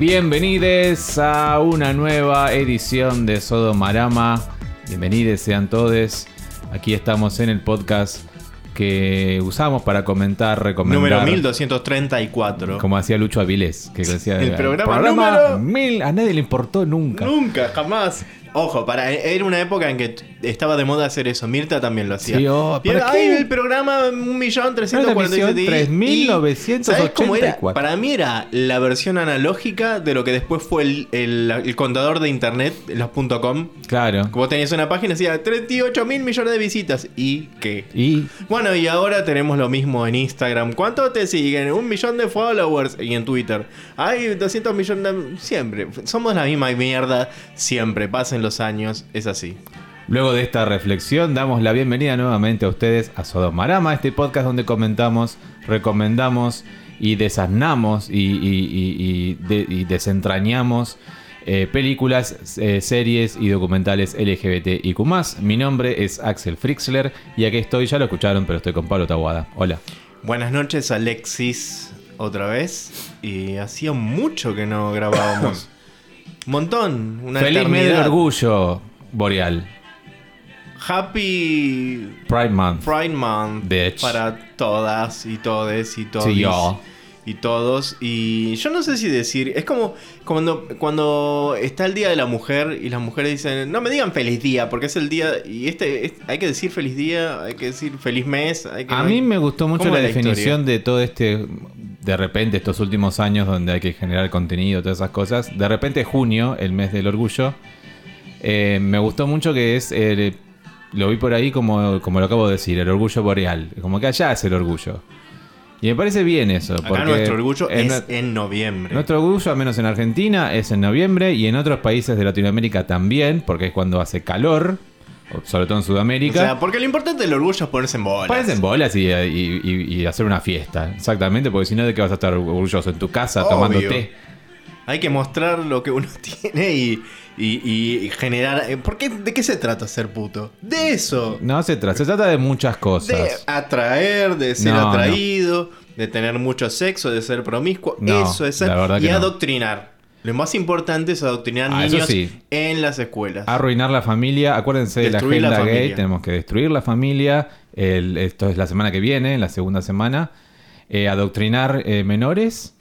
Bienvenidos a una nueva edición de Sodomarama. Bienvenidos sean todos. Aquí estamos en el podcast que usamos para comentar, recomendar. Número 1234. Como hacía Lucho Avilés, que decía El programa número- mil, a nadie le importó nunca. Nunca, jamás. Ojo, para, era una época en que estaba de moda hacer eso. Mirta también lo hacía. Sí, oh, Y ¿para qué? "Ay, el programa 1.347.000. Era la emisión 3984. ¿Sabes cómo era? Para mí era la versión analógica de lo que después fue el, el- el contador de internet, los .com. Claro. Vos tenías una página y decía 38 mil millones de visitas. ¿Y qué? Y Bueno, y ahora tenemos lo mismo en Instagram. ¿Cuánto te siguen? Un millón de followers. Y en Twitter. Hay 200 millones de... Siempre. Somos la misma mierda. Siempre. Pasen los años. Es así. Luego de esta reflexión, damos la bienvenida nuevamente a ustedes a Sodomarama, este podcast donde comentamos, recomendamos y desasnamos y, y- y- y de- y desentrañamos eh, películas, eh, series y documentales LGBTIQ. Mi nombre es Axel Frixler y aquí estoy, ya lo escucharon, pero estoy con Pablo Tabuada. Hola. Buenas noches, Alexis. Otra vez. Y hacía mucho que no grabábamos. Montón. Una Feliz mes del orgullo boreal. Happy Pride Month. Pride Month Bitch. para todas y todes y todos. Yo. Y todos. Y yo no sé si decir. Es como cuando, cuando está el Día de la Mujer y las mujeres dicen, no me digan feliz día, porque es el día. Y este, es- hay que decir feliz día, hay que decir feliz mes. Hay que, A mí me gustó mucho ¿Cómo la definición de todo este, de repente, estos últimos años donde hay que generar contenido, todas esas cosas. De repente, junio, el mes del orgullo. eh, me gustó mucho que es, eh, lo vi por ahí como, como lo acabo de decir, el orgullo boreal. Como que allá es el orgullo. Y me parece bien eso. Acá porque nuestro orgullo en es en noviembre. Nuestro orgullo, al menos en Argentina, es en noviembre y en otros países de Latinoamérica también, porque es cuando hace calor, sobre todo en o Sudamérica. sea, porque lo importante del orgullo es ponerse en bolas. Parecen bolas y, y- y- y hacer una fiesta. Exactamente, porque si no, ¿de qué vas a estar orgulloso? En tu casa, Obvio. tomando té. Hay que mostrar lo que uno tiene y, y- y generar. eh, ¿Por qué, ¿De qué se trata ser puto? De eso. No se trata, se trata de muchas De cosas. atraer, de ser No, atraído, de tener mucho sexo, de ser promiscuo. No, eso es ser. la verdad Y adoctrinar. Lo más importante es adoctrinar Ah, niños sí. en las escuelas. Arruinar la familia. Acuérdense de la agenda gay. Tenemos que destruir la familia. El- esto es la semana que viene, la segunda semana. Eh, adoctrinar eh, menores.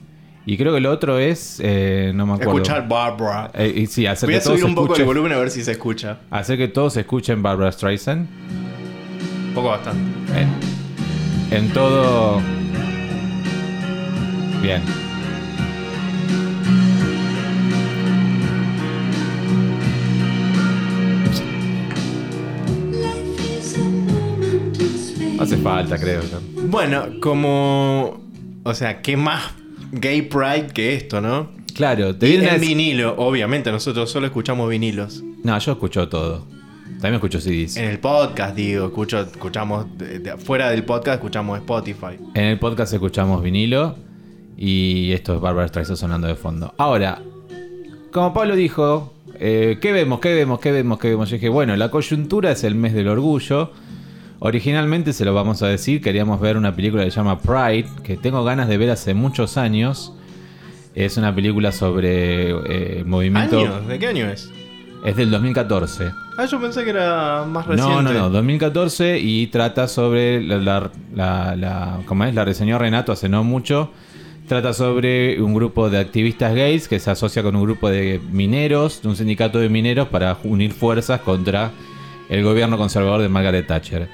Y creo que lo otro es. eh, no me acuerdo. Escuchar Barbara. Eh, y sí, hacer Voy que a todos subir un poco el volumen a ver si se escucha. Hacer que todos escuchen Barbara Streisand. Un poco bastante. En, en todo. Bien. No hace falta, creo. yo. Bueno, como. O sea, ¿qué más gay pride que esto, no? Claro, te Y vienen a decir- vinilo, obviamente, nosotros solo escuchamos vinilos. No, yo escucho todo. También escucho CDs. En el podcast, digo, escucho, escuchamos, de- de- fuera del podcast escuchamos Spotify. En el podcast escuchamos vinilo y esto es Barbara Streisand sonando de fondo. Ahora, como Pablo dijo, eh, ¿qué vemos? ¿Qué vemos? ¿Qué vemos? ¿Qué vemos? Yo dije, bueno, la coyuntura es el mes del orgullo. Originalmente, se lo vamos a decir, queríamos ver una película que se llama Pride, que tengo ganas de ver hace muchos años. Es una película sobre eh, movimiento... ¿Años? ¿De qué año es? Es del 2014. Ah, yo pensé que era más reciente. No, no, no, 2014 y trata sobre la, la, la, la- ¿cómo es? La reseñó Renato hace no mucho. Trata sobre un grupo de activistas gays que se asocia con un grupo de mineros, de un sindicato de mineros para unir fuerzas contra el gobierno conservador de Margaret Thatcher.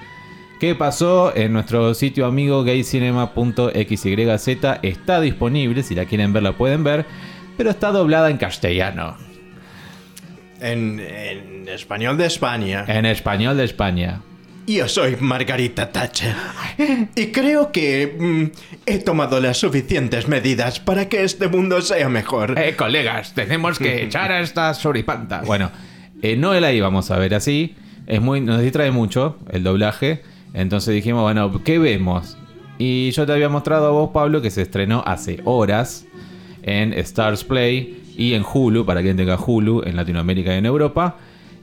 ¿Qué pasó? En nuestro sitio amigo gaycinema.xyz está disponible, si la quieren ver la pueden ver, pero está doblada en castellano, En, en español de España. en español de España. Yo soy Margarita Thatcher. Y creo que mm, he tomado las suficientes medidas para que este mundo sea mejor. Eh, colegas, tenemos que echar a esta suripanta. Bueno, eh, no la íbamos a ver así. Es muy, nos distrae mucho el doblaje. Entonces dijimos, bueno, ¿qué vemos? Y yo te había mostrado a vos, Pablo, que se estrenó hace horas en Stars Play y en Hulu, para quien tenga Hulu en Latinoamérica y en Europa.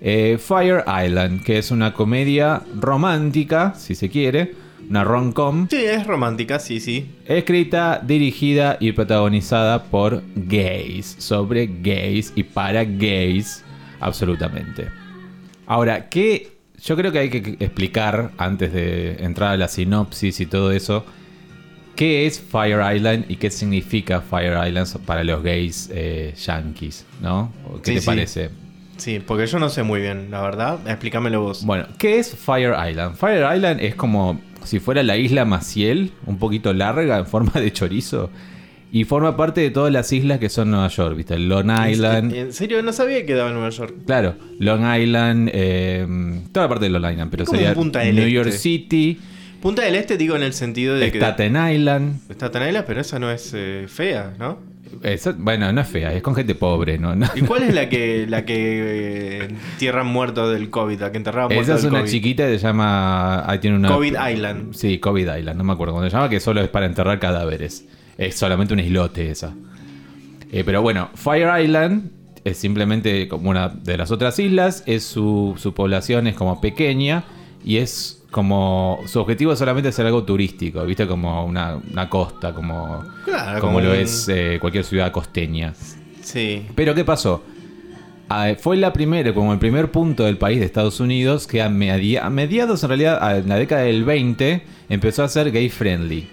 eh, Fire Island, que es una comedia romántica, si se quiere, una rom-com. Sí, es romántica, sí, sí. Escrita, dirigida y protagonizada por gays, sobre gays y para gays, absolutamente. Ahora, ¿qué? Yo creo que hay que explicar, antes de entrar a la sinopsis y todo eso, qué es Fire Island y qué significa Fire Island para los gays eh, yankees, ¿no? ¿Qué Sí, te sí. parece? Sí, porque yo no sé muy bien, la verdad. Explícamelo vos. Bueno, ¿qué es Fire Island? Fire Island es como si fuera la isla Maciel, un poquito larga, en forma de chorizo. Y forma parte de todas las islas que son Nueva York, ¿viste? Long Island. ¿En serio? No sabía que quedaba en Nueva York. Claro, Long Island, eh, toda la parte de Long Island, pero sería Punta del New Este. York City, Punta del Este digo en el sentido de que... Staten Island. Está tan isla, pero esa no es eh, fea, ¿no? Esa- bueno, no es fea, es con gente pobre, ¿no? No- ¿Y cuál es la que la que eh, muertos del COVID? La que enterraban muertos Esa es del una COVID. chiquita que se llama. Ahí tiene una. COVID Island. Sí, COVID Island, no me acuerdo cómo se llama, que solo es para enterrar cadáveres. Es solamente un islote esa. Eh, pero bueno, Fire Island es simplemente como una de las otras islas. Es su, su población es como pequeña y es como. Su objetivo es solamente hacer algo turístico, ¿viste? Como una, una costa, como, Claro, como como lo es eh, cualquier ciudad costeña. Sí. Pero ¿qué pasó? Ah, fue la primera, como el primer punto del país de Estados Unidos que a, medi- a mediados, en realidad, a- en la década del 20, empezó a ser gay friendly.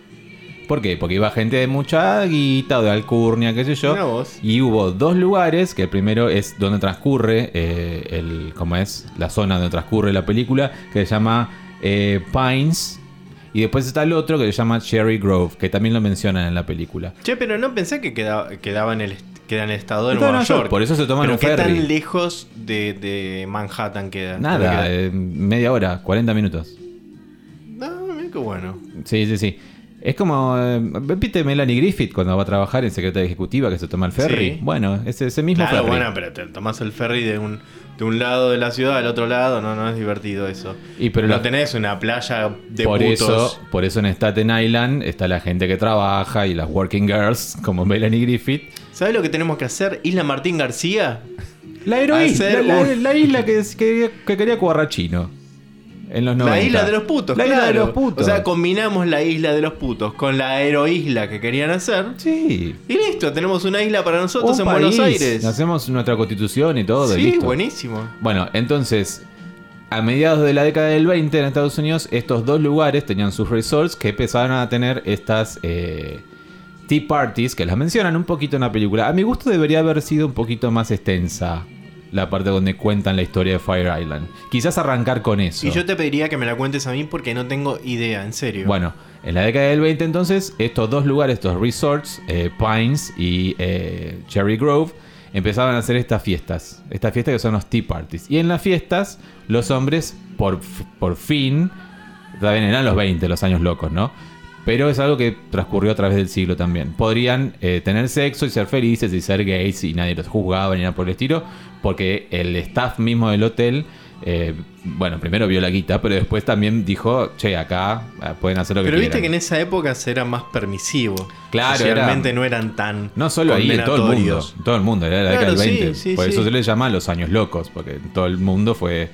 ¿Por qué? Porque iba gente de mucha guita o de alcurnia, qué sé yo. Y hubo dos lugares, que el primero es donde transcurre, eh, el, ¿cómo es? La zona donde transcurre la película, que se llama eh, Pines. Y después está el otro que se llama Cherry Grove, que también lo mencionan en la película. Che, pero no pensé que quedaba, quedaba en el queda en el estado de Nueva Nueva York, York. por eso se toman pero un ¿qué ferry. tan lejos de, de Manhattan queda? Nada, Queda- eh, media hora, 40 minutos. No, mira qué bueno. Sí, sí, sí. Es como, eh, ¿viste Melanie Griffith cuando va a trabajar en secretaria ejecutiva que se toma el ferry? Sí. Bueno, es ese mismo Claro, ferry. bueno, pero te tomás el ferry de un, de un lado de la ciudad al otro lado, no, no es divertido eso. Y pero no la- tenés una playa de por putos. eso, por eso en Staten Island está la gente que trabaja y las working girls como Melanie Griffith. ¿Sabes lo que tenemos que hacer? Isla Martín García. La heroína, la, la isla que, que, que quería Cuarrachino. En los 90. La isla de los putos, La isla de los putos. O sea, combinamos la isla de los putos con la aeroisla que querían hacer. sí. Y listo, tenemos una isla para nosotros Un en Buenos. Aires. Hacemos nuestra constitución y todo. y sí, listo. buenísimo. Bueno, entonces, a mediados de la década del 20 en Estados Unidos, estos dos lugares tenían sus resorts que empezaron a tener estas eh, tea parties que las mencionan un poquito en la película. A mi gusto debería haber sido un poquito más extensa la parte donde cuentan la historia de Fire Island. Quizás arrancar con eso. Y yo te pediría que me la cuentes a mí porque no tengo idea, en serio. Bueno, en la década del 20 entonces, estos dos lugares, estos resorts, eh, Pines y eh, Cherry Grove, empezaban a hacer estas fiestas. Estas fiestas que son los tea parties. Y en las fiestas, los hombres, por, por fin, también eran los 20, los años locos, ¿no? Pero es algo que transcurrió a través del siglo también. Podrían eh, tener sexo y ser felices y ser gays y nadie los juzgaba ni nada por el estilo, porque el staff mismo del hotel, eh, bueno, primero vio la guita, pero después también dijo, che, acá eh, pueden hacer lo que Pero viste que quieran. en esa época se era más permisivo. Claro, Realmente no eran tan. No solo ahí, en todo el mundo. Todo el mundo, era la década Claro, del sí, 20. sí, por sí. eso se le llama los años locos, porque todo el mundo fue,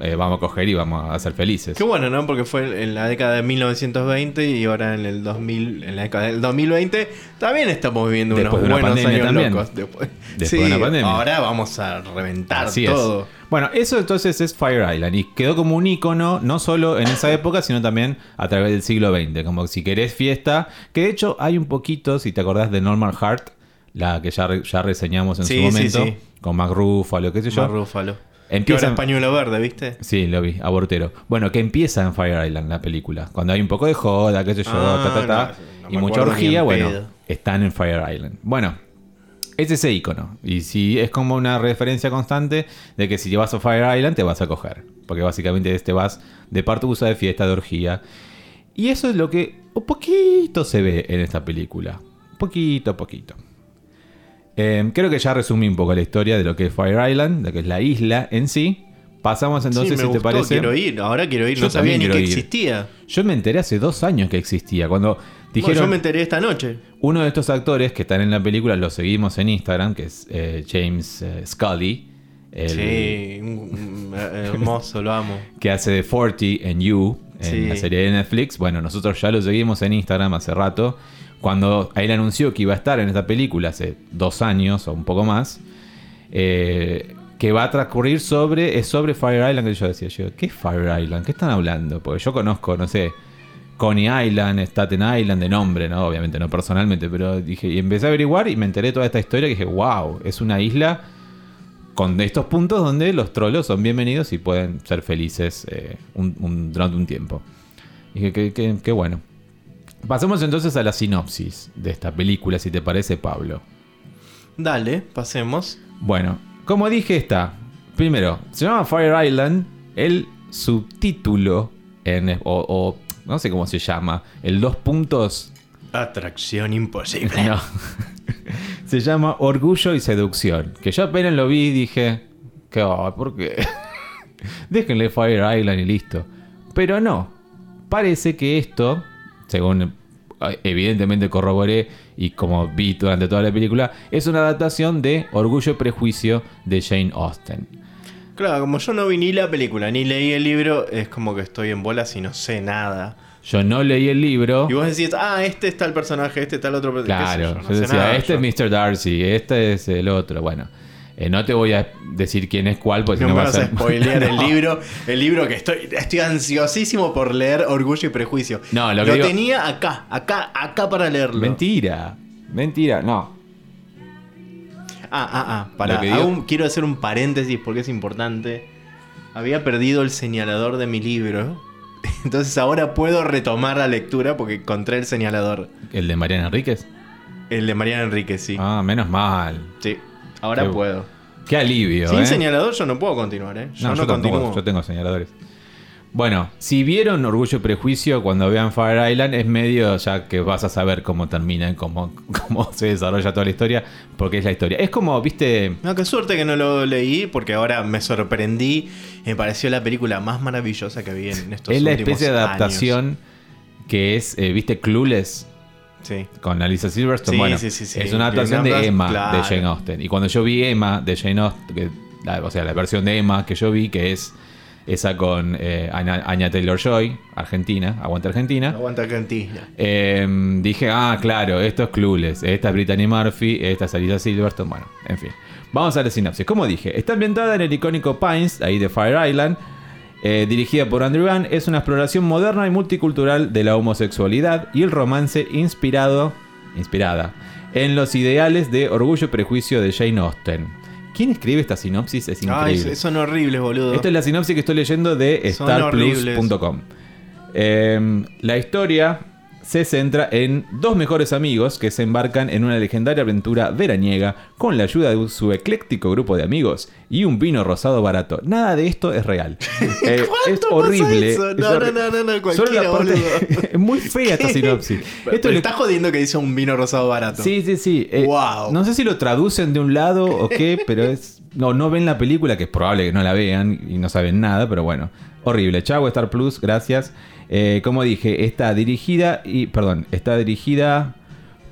eh, vamos a coger y vamos a ser felices. Qué bueno, ¿no? Porque fue en la década de 1920 y ahora en el 2000, en la década del 2020 también estamos viviendo Después unos de una buenos pandemia años también. locos. Después, Después Sí, de una pandemia. Ahora vamos a reventar Así es. todo. Bueno, eso entonces es Fire Island y quedó como un icono no solo en esa época, sino también a través del siglo XX. Como si querés fiesta, que de hecho hay un poquito, si te acordás de Norman Hart, la que ya, ya reseñamos en Sí, su momento, sí. con Mac Ruffalo, qué sé yo. Más rúfalo. Empieza es pañuelo verde, ¿viste? Sí, lo vi, abortero. Bueno, que empieza en Fire Island la película. Cuando hay un poco de joda, qué sé yo, Ah, ta, ta, ta, no, no y mucha orgía, en bueno, pedo. están en Fire Island. Bueno, es ese icono. Y si es como una referencia constante de que si te vas a Fire Island te vas a coger. Porque básicamente te vas de partusa, de fiesta, de orgía. Y eso es lo que un poquito se ve en esta película. Poquito, poquito. Eh, creo que ya resumí un poco la historia de lo que es Fire Island, de lo que es la isla en sí. Pasamos entonces, sí, me si te parece. quiero ir. Ahora quiero ir. Yo no sabía ni que ir. existía. Yo me enteré hace dos años que existía. Cuando Bueno, dijeron. yo me enteré esta noche. Uno de estos actores que están en la película lo seguimos en Instagram, que es eh, James eh, Scully. el Sí, eh, hermoso, lo amo. Que hace de 40 en You. en Sí. la serie de Netflix. Bueno, nosotros ya lo seguimos en Instagram hace rato. Cuando él anunció que iba a estar en esta película hace dos años o un poco más, eh, que va a transcurrir sobre, es sobre Fire Island, que yo decía, ¿qué es Fire Island? ¿Qué están hablando? Porque yo conozco, no sé, Coney Island, Staten Island de nombre, ¿no? Obviamente, no personalmente, pero dije, y empecé a averiguar y me enteré toda esta historia que dije, wow, es una isla con estos puntos donde los trolos son bienvenidos y pueden ser felices eh, durante un tiempo. Dije, qué, qué- qué bueno. Pasemos entonces a la sinopsis de esta película, si te parece, Pablo. Dale, pasemos. Bueno, como dije, está. Primero, se llama Fire Island. El subtítulo, en, o, o no sé cómo se llama, el dos puntos. Atracción imposible. No. se llama Orgullo y Seducción. Que yo apenas lo vi y dije, ¿qué va? ¿Por qué? Déjenle Fire Island y listo. Pero no. Parece que esto, según eh, evidentemente corroboré y como vi durante toda la película, es una adaptación de Orgullo y Prejuicio de Jane Austen. Claro, como yo no vi ni la película ni leí el libro, es como que estoy en bolas y no sé nada. Yo no leí el libro. Y vos decís, ah, este está el personaje, este está el otro personaje. Claro, yo, no yo decía, nada, este yo. es Mr. Darcy, este es el otro. Bueno, eh, no te voy a decir quién es cuál, porque No si me vas a ser- spoilear el libro, el libro que estoy, estoy ansiosísimo por leer Orgullo y Prejuicio. No, lo que digo- tenía acá, acá, acá para leerlo. Mentira, mentira, no. Ah, ah, ah, para, Lo digo- quiero hacer un paréntesis porque es importante. Había perdido el señalador de mi libro. Entonces ahora puedo retomar la lectura porque encontré el señalador. ¿El de Mariana Enríquez? El de Mariana Enrique, sí. Ah, menos mal. Sí, ahora Qué- puedo. Qué alivio, Sin ¿eh? señalador yo no puedo continuar, ¿eh? Yo No, no, yo, tampoco, continúo. yo tengo señaladores. Bueno, si vieron Orgullo y Prejuicio cuando vean Fire Island, es medio ya que vas a saber cómo termina y cómo, cómo se desarrolla toda la historia, porque es la historia. Es como, viste, No, qué suerte que no lo leí porque ahora me sorprendí. Me pareció la película más maravillosa que vi en estos es la últimos especie de años. adaptación que es, eh, viste, Clueless Sí. con Alisa Silverstone. Sí, bueno, sí, es una Remember, de Emma claro. de Jane Austen. Y cuando yo vi Emma de Jane Austen, que- la- o sea, la versión de Emma que yo vi, que es esa con eh, Anya, Anya Taylor-Joy, Argentina, aguanta Argentina. Aguanta Argentina. Eh, dije, ah, claro, esto es Clueless, esta es Brittany Murphy, esta es Alisa Silverstone, bueno, en fin. Vamos a la sinopsis. Como dije, está ambientada en el icónico Pines, ahí de Fire Island, eh, dirigida por Andrew Gunn, es una exploración moderna y multicultural de la homosexualidad y el romance inspirado, inspirada en los ideales de Orgullo y Prejuicio de Jane Austen. ¿Quién escribe esta sinopsis? Es Ay, increíble. son horribles, boludo. Esta es la sinopsis que estoy leyendo de starplus.com. Eh, la historia se centra en dos mejores amigos que se embarcan en una legendaria aventura veraniega con la ayuda de su ecléctico grupo de amigos y un vino rosado barato. Nada de esto es real. Eh, ¿Cuánto es horrible. eso? es No, no, no, no, Solo la parte- muy fea esta sinopsis. Esto le- estás jodiendo que dice un vino rosado barato. Sí, sí, sí. Eh, Wow. No sé si lo traducen de un lado o qué, pero es. No, no ven la película, que es probable que no la vean y no saben nada, pero bueno. Horrible. Chau, Star Plus, gracias. Eh, como dije, está dirigida y. Perdón, está dirigida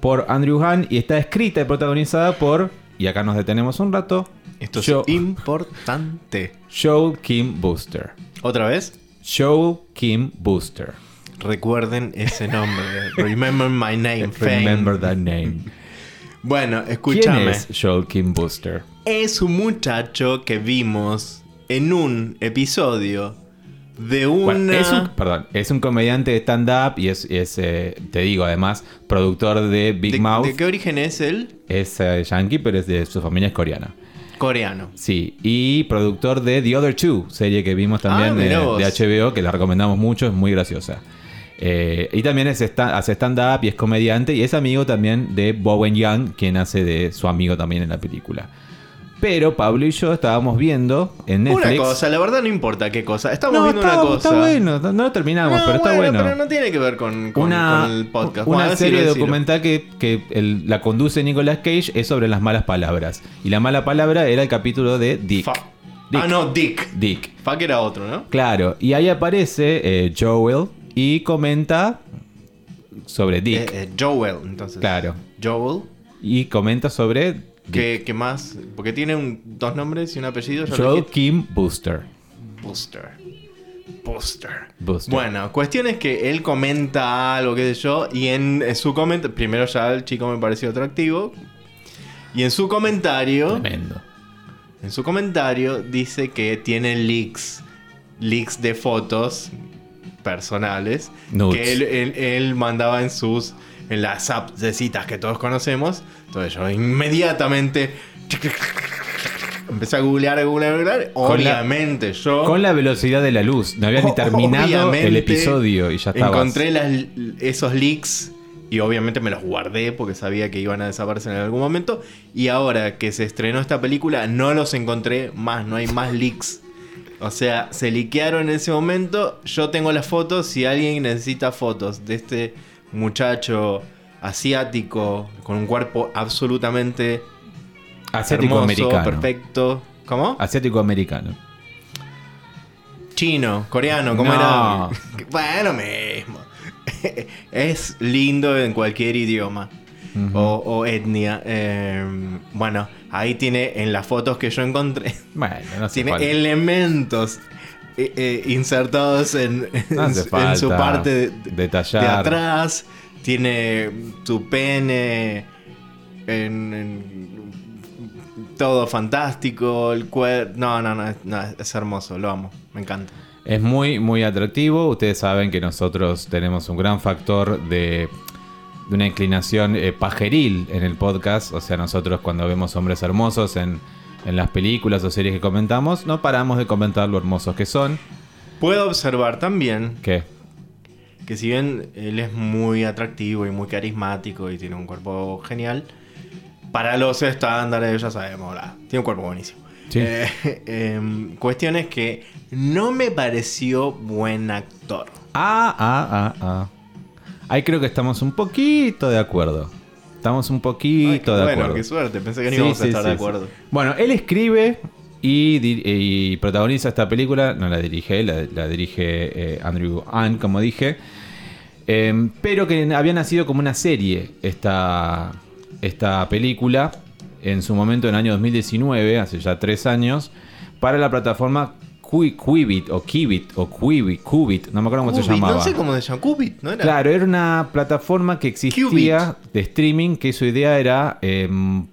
por Andrew Hahn y está escrita y protagonizada por. Y acá nos detenemos un rato. Esto es importante. Joel Kim Booster. ¿Otra vez? Joel Kim Booster. Recuerden ese nombre. Remember my name. fame. Remember that name. Bueno, ¿Quién escúchame. es Joel Kim Booster? Es un muchacho que vimos en un episodio de una. Bueno, es un, perdón, es un comediante de stand-up y es, es, eh, te digo, además, productor de Big ¿De, Mouth. de qué origen es él? Es eh, yankee, pero es de su familia es coreana. Coreano. Sí, y productor de The Other Two, serie que vimos también Ah, de, HBO, que la recomendamos mucho, es muy graciosa. Eh, y también es hace stand-up y es comediante y es amigo también de Bowen Young, quien hace de su amigo también en la película. Pero Pablo y yo estábamos viendo en Netflix... Una cosa, la verdad no importa qué cosa. Estamos no, viendo está, una cosa. está bueno, no lo terminamos, No, pero está bueno. Pero no tiene que ver con, con- una, con el podcast. una Bueno, serie decilo. documental que, que el- la conduce Nicolas Cage es sobre las malas palabras. Y la mala palabra era el capítulo de Dick. Ah, no, Dick. Dick. Fuck era otro, ¿no? Claro, y ahí aparece eh, Joel y comenta sobre Dick. Eh, eh, Joel, entonces. Claro. Joel. Y comenta sobre. ¿Qué, qué más? Porque tiene un- dos nombres y un apellido. dijiste. Kim Booster. Booster. Buster. Bueno, cuestión es que él comenta algo, qué sé yo, y en, en su comentario, primero ya el chico me pareció atractivo, y en su comentario, Tremendo. en su comentario dice que tiene leaks, leaks de fotos personales Nudes. que él, él- él mandaba en sus, en las apps de citas que todos conocemos. Entonces yo inmediatamente empecé a googlear, a googlear, a googlear. Con la- Obviamente yo... Con la velocidad de la luz. No había ni terminado el Obviamente, episodio y ya estaba. Encontré las- esos leaks y obviamente me los guardé porque sabía que iban a desaparecer en algún momento. Y ahora que se estrenó esta película, no los encontré más, no hay más leaks. O sea, se liquearon en ese momento. Yo tengo las fotos. Si alguien necesita fotos de este muchacho asiático con un cuerpo absolutamente Asiático hermoso, americano. perfecto. ¿Cómo? Asiático americano. Chino, coreano, ¿cómo No. era? Bueno, mismo. es lindo en cualquier idioma o, o etnia. Eh, bueno, ahí tiene en las fotos que yo encontré, Bueno, no hace tiene elementos eh, eh, insertados en, No hace en- en su parte de, de- detallar. de atrás. Tiene su pene en, en- todo fantástico, el cuerpo... No, no, no, no, es hermoso, lo amo, me encanta. Es muy, muy atractivo. Ustedes saben que nosotros tenemos un gran factor de, de una inclinación eh, pajeril en el podcast. O sea, nosotros cuando vemos hombres hermosos en, en las películas o series que comentamos, no paramos de comentar lo hermosos que son. Puedo observar también ¿Qué? que si bien él es muy atractivo y muy carismático y tiene un cuerpo genial, para los estándares ya sabemos, bla, tiene un cuerpo buenísimo. Sí. Eh, em, cuestión es que no me pareció buen actor. Ah, ah, ah, ah. Ahí creo que estamos un poquito de acuerdo. Estamos un Ay, poquito qué de bueno, acuerdo. qué suerte, pensé que no Sí, íbamos a estar sí, de acuerdo. Bueno, él escribe y, y protagoniza esta película. No la dirige, él, la, la dirige eh, Andrew Ann, como dije. Eh, pero que había nacido como una serie esta, esta película en su momento en el año 2019, hace ya tres años, para la plataforma Quibit o Kibit o Quibit, Qubit, no me acuerdo cómo se llamaba. No sé cómo se llama, Qubit, ¿no era? Claro, era una plataforma que existía de streaming que su idea era eh,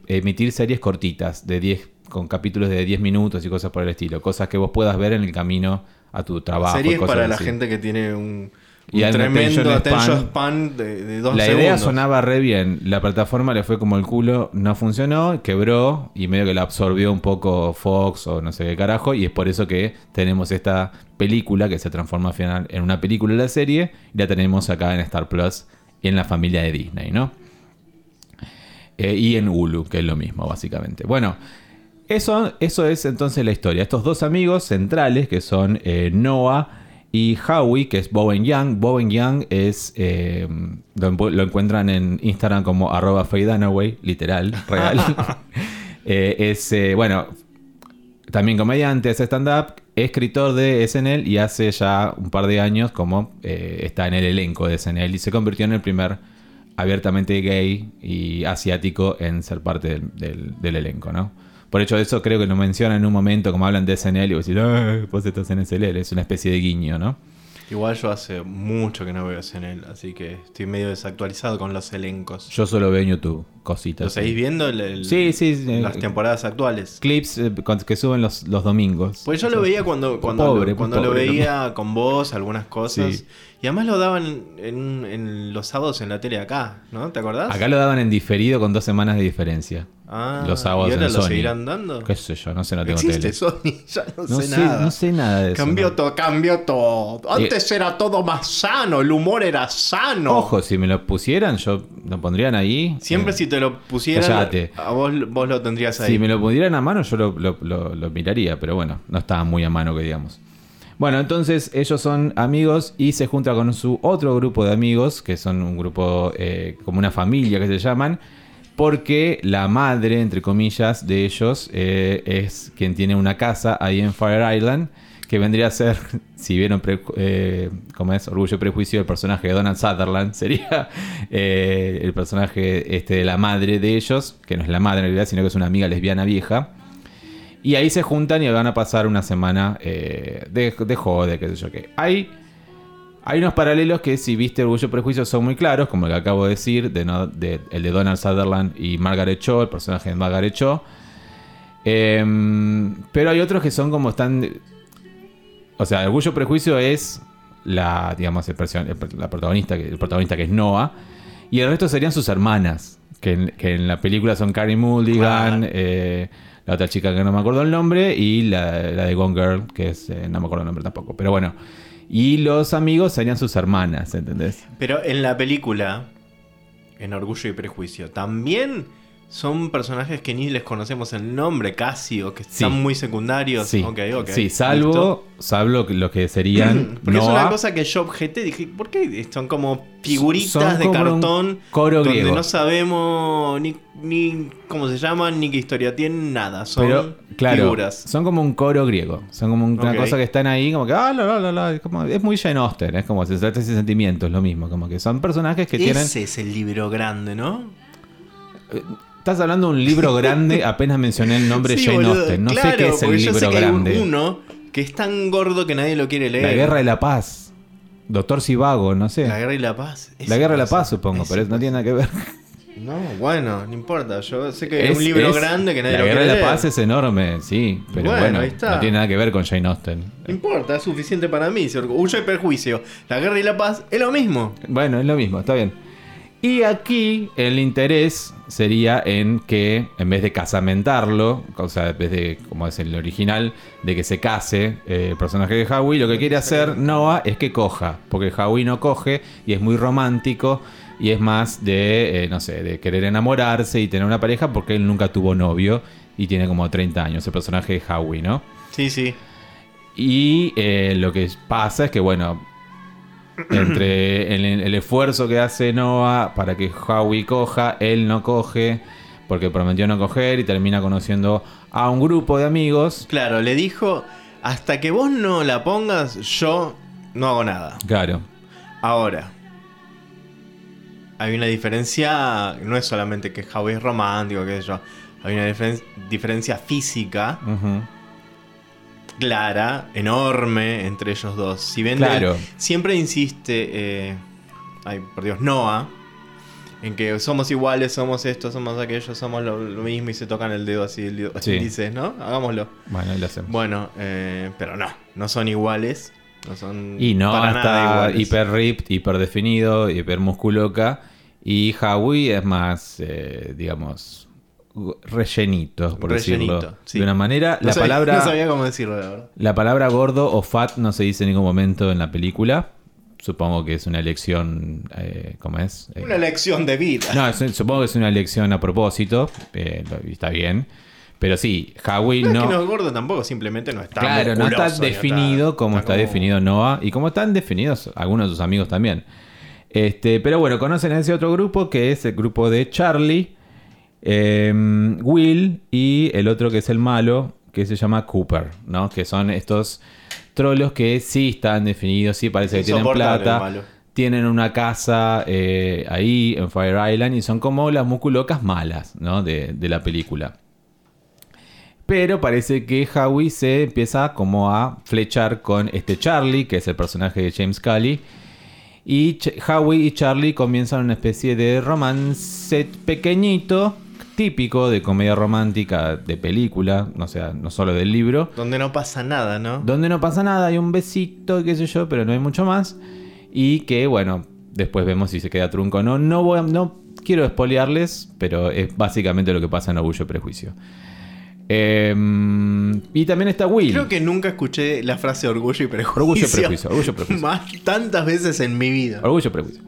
emitir series cortitas de 10 con capítulos de 10 minutos y cosas por el estilo, cosas que vos puedas ver en el camino a tu trabajo. Series para la gente que tiene un, Y un tremendo attention attention span. span de, de dos La segundos. idea sonaba re bien, la plataforma le fue como el culo, no funcionó, quebró y medio que la absorbió un poco Fox o no sé qué carajo y es por eso que tenemos esta película que se transforma al final en una película de la serie y la tenemos acá en Star Plus y en la familia de Disney, ¿no? Eh, y en Hulu, que es lo mismo básicamente. Bueno, eso, eso es entonces la historia. Estos dos amigos centrales que son eh, Noah y Howie, que es Bowen Young. Bowen Young es. eh, lo, encu- lo encuentran en Instagram como arroba Faye Dunaway, literal, real. Eh, es, eh, bueno, también comediante, hace stand-up, escritor de SNL y hace ya un par de años como está en el elenco de SNL y se convirtió en el primer abiertamente gay y asiático en ser parte del, del- del elenco, ¿no? Por hecho eso creo que lo mencionan en un momento como hablan de SNL y vos decís, "Ah, vos estás en SNL, es una especie de guiño, ¿no? Igual yo hace mucho que no veo SNL, así que estoy medio desactualizado con los elencos. Yo solo veo en YouTube cositas. ¿Lo seguís viendo? el- el- Sí, sí, sí. Las temporadas actuales. Clips eh, que suben los, los domingos. Pues yo lo veía cuando, cuando, Pobre, lo, cuando lo veía con vos, algunas cosas. Sí. Y además lo daban en, en los sábados en la tele acá, ¿no? ¿Te acordás? Acá lo daban en diferido con dos semanas de diferencia. Ah, los sábados ¿Y ahora en lo Sony. seguirán dando? ¿Qué sé yo? No sé, no tengo Existe tele. Sony, ya no, No sé, sé, nada. no sé nada de eso. Cambió todo, cambió todo. Antes era todo más sano, el humor era sano. Ojo, si me lo pusieran, yo lo pondrían ahí. Siempre Eh, si te lo pusieran, Cállate. a vos, vos lo tendrías ahí. Si me lo pudieran a mano, yo lo, lo- lo- lo miraría, pero bueno, no estaba muy a mano que digamos. Bueno, entonces ellos son amigos y se junta con su otro grupo de amigos, que son un grupo eh, como una familia que se llaman, porque la madre, entre comillas, de ellos eh, es quien tiene una casa ahí en Fire Island, que vendría a ser, si vieron pre- eh, ¿cómo es? Orgullo y Prejuicio, el personaje de Donald Sutherland, sería eh, el personaje este de la madre de ellos, que no es la madre en realidad, sino que es una amiga lesbiana vieja. Y ahí se juntan y van a pasar una semana eh, de, de jode, qué sé yo qué. Hay, hay unos paralelos que si viste Orgullo y Prejuicio son muy claros, como el que acabo de decir, de, de- el de Donald Sutherland y Margaret Cho, el personaje de Margaret Cho. Em, pero hay otros que son como están... O sea, Orgullo y Prejuicio es la, digamos, el la protagonista, el protagonista que es Noah. Y el resto serían sus hermanas, que en, que en la película son Carrie Mulligan, eh, la otra chica que no me acuerdo el nombre, y la, la de Gone Girl, que es, eh, no me acuerdo el nombre tampoco. Pero bueno, y los amigos serían sus hermanas, ¿entendés? Pero en la película, en Orgullo y Prejuicio, también son personajes que ni les conocemos el nombre casi, o que están Sí. muy secundarios. Sí, salvo, Listo. salvo lo que serían Porque es una cosa que yo objeté, dije, ¿por qué son como figuritas Son de como cartón coro donde griego. no sabemos ni, ni cómo se llaman, ni qué historia tienen, nada, son Pero, claro, figuras. son como un coro griego. Son como un- una cosa que están ahí, como que, ah, la, la, la, es como- es muy Jane Austen, es como se trata ese sentimiento, es lo mismo. Como que son personajes que tienen. Ese es el libro grande, ¿no? Estás hablando de un libro grande, apenas mencioné el nombre Sí, Jane boludo, Austen. No sé qué es el porque yo sé libro que hay grande. uno que es tan gordo que nadie lo quiere leer. La Guerra de la Paz. Doctor Sivago, no sé. La La, Guerra y la Paz. Ese Guerra de la Paz, supongo, pero no tiene nada que ver. No, bueno, no importa. Yo sé que es, Es- un libro es- grande que nadie La lo Guerra quiere de la leer. Paz es enorme, sí. Pero Bueno, bueno, ahí está. no tiene nada que ver con Jane Austen. No importa, es suficiente para mí. Orgullo y Perjuicio, La Guerra y la Paz es lo mismo. Bueno, es lo mismo, está bien. Y aquí el interés sería en que, en vez de casamentarlo, o sea, en vez de, como es el original, de que se case eh, el personaje de Howie, lo que quiere hacer Noah es que coja, porque Howie no coge y es muy romántico y es más de, eh, no sé, de querer enamorarse y tener una pareja porque él nunca tuvo novio y tiene como 30 años, el personaje de Howie, ¿no? Sí, sí. Y eh, lo que pasa es que, bueno, entre el, el esfuerzo que hace Noah para que Howie coja, él no coge porque prometió no coger y termina conociendo a un grupo de amigos. Claro, le dijo, hasta que vos no la pongas, yo no hago nada. Claro, Ahora, hay una diferencia, no es solamente que Howie es romántico, qué sé yo. Hay una diferen- diferencia física ujú, clara, enorme entre ellos dos. Si bien Claro. siempre insiste, eh, ay, por Dios, Noah, en que somos iguales, somos esto, somos aquello, somos lo, lo mismo y se tocan el dedo así, el dedo, Sí. dices, ¿no? Hagámoslo. bueno, lo hacemos. Bueno, eh, pero no, no son iguales. No son y Noah para nada está iguales. hiper ripped, hiper definido, hiper musculoca. Y Howie es más, eh, digamos, rellenito, por Rellenito, decirlo sí. de una manera. No la sabía- palabra... No sabía cómo decirlo, la verdad. La palabra gordo o fat no se dice en ningún momento en la película. Supongo que es una elección. Eh, ¿Cómo es? Eh, Una lección de vida. no, es- supongo que es una elección a propósito. eh, está bien. Pero sí, Howie no, no. es que no es gordo tampoco, simplemente no está claro, no está definido como está, como- definido Noah. Y como están definidos algunos de sus amigos también. Este, pero bueno, conocen a ese otro grupo que es el grupo de Charlie, em, Will y el otro que es el malo, que se llama Cooper, ¿no? Que son estos trolos que sí están definidos, sí parece que tienen plata. Tienen una casa eh, ahí en Fire Island y son como las musculocas malas, ¿no? De, de la película. Pero parece que Howie se empieza como a flechar con este Charlie, que es el personaje de James Cully. Y Ch- Howie y Charlie comienzan una especie de romance pequeñito, típico de comedia romántica de película, no sea, no solo del libro. Donde no pasa nada, ¿no? Donde no pasa nada, hay un besito, qué sé yo, pero no hay mucho más. Y que, bueno, después vemos si se queda trunco o no. No, voy a- no quiero espolearles, pero es básicamente lo que pasa en Orgullo y Prejuicio. Em, y también está Will. Creo que nunca escuché la frase orgullo y prejuicio. Orgullo y prejuicio, orgullo y prejuicio. Más tantas veces en mi vida. Orgullo y Prejuicio.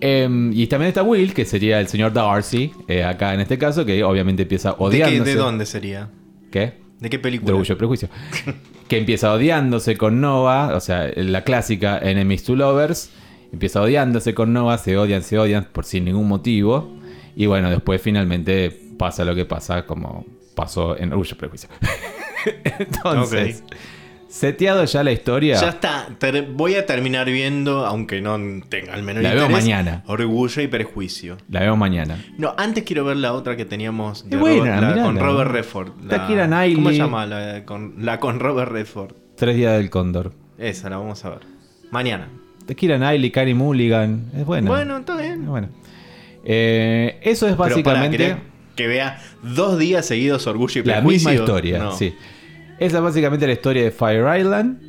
Em, y también está Will, que sería el señor Darcy, eh, acá en este caso, que obviamente empieza ¿De, qué, odiándose. ¿De dónde sería? ¿Qué? ¿De qué De película? Orgullo y Prejuicio. que empieza odiándose con Nova, o sea, la clásica Enemies to Lovers. Empieza odiándose con Nova, se odian, se odian por sin ningún motivo. Y bueno, después finalmente pasa lo que pasa, como pasó en Orgullo y Prejuicio. Entonces, Seteado ya la historia. Ya está. ter- voy a terminar viendo, aunque no tenga al menor La veo interés, mañana. Orgullo y prejuicio. La veo mañana. No, antes quiero ver la otra que teníamos de Es buena, Robert- la mirala. con Robert Redford. La- Keira Knightley. ¿Cómo se llama? La con, la con Robert Redford. Tres días del cóndor. Esa la vamos a ver. Mañana. Kira Knightley, Carey Mulligan. Es buena. Bueno, está bien. Es buena. Eh, eso es Pero básicamente ¿querés que vea dos días seguidos Orgullo y la Prejuicio. misma historia. No. Sí. Esa es básicamente la historia de Fire Island.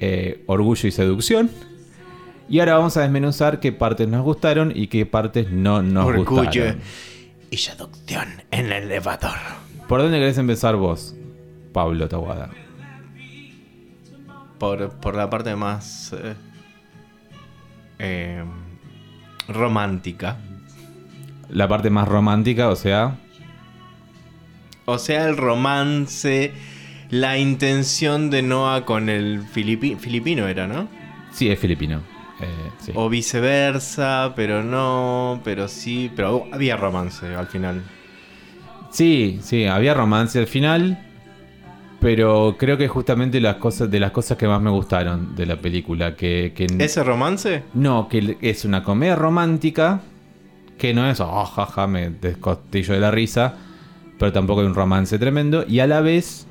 eh, orgullo y seducción. Y ahora vamos a desmenuzar qué partes nos gustaron y qué partes no nos Orgullo gustaron. y seducción en el elevador. ¿Por dónde querés empezar vos, Pablo Tawada? Por, por la parte más eh, eh, romántica. La parte más romántica, o sea, O sea, el romance, la intención de Noah con el filipi- filipino era, ¿no? sí, es filipino. Eh, sí. O viceversa, pero no, pero sí, pero había romance al final. Sí, sí, había romance al final. Pero creo que justamente las cosas, de las cosas que más me gustaron de la película, que, que ¿Ese romance? no, que es una comedia romántica, que no es, oh, jaja, me descostillo de la risa, pero tampoco hay un romance tremendo, y a la vez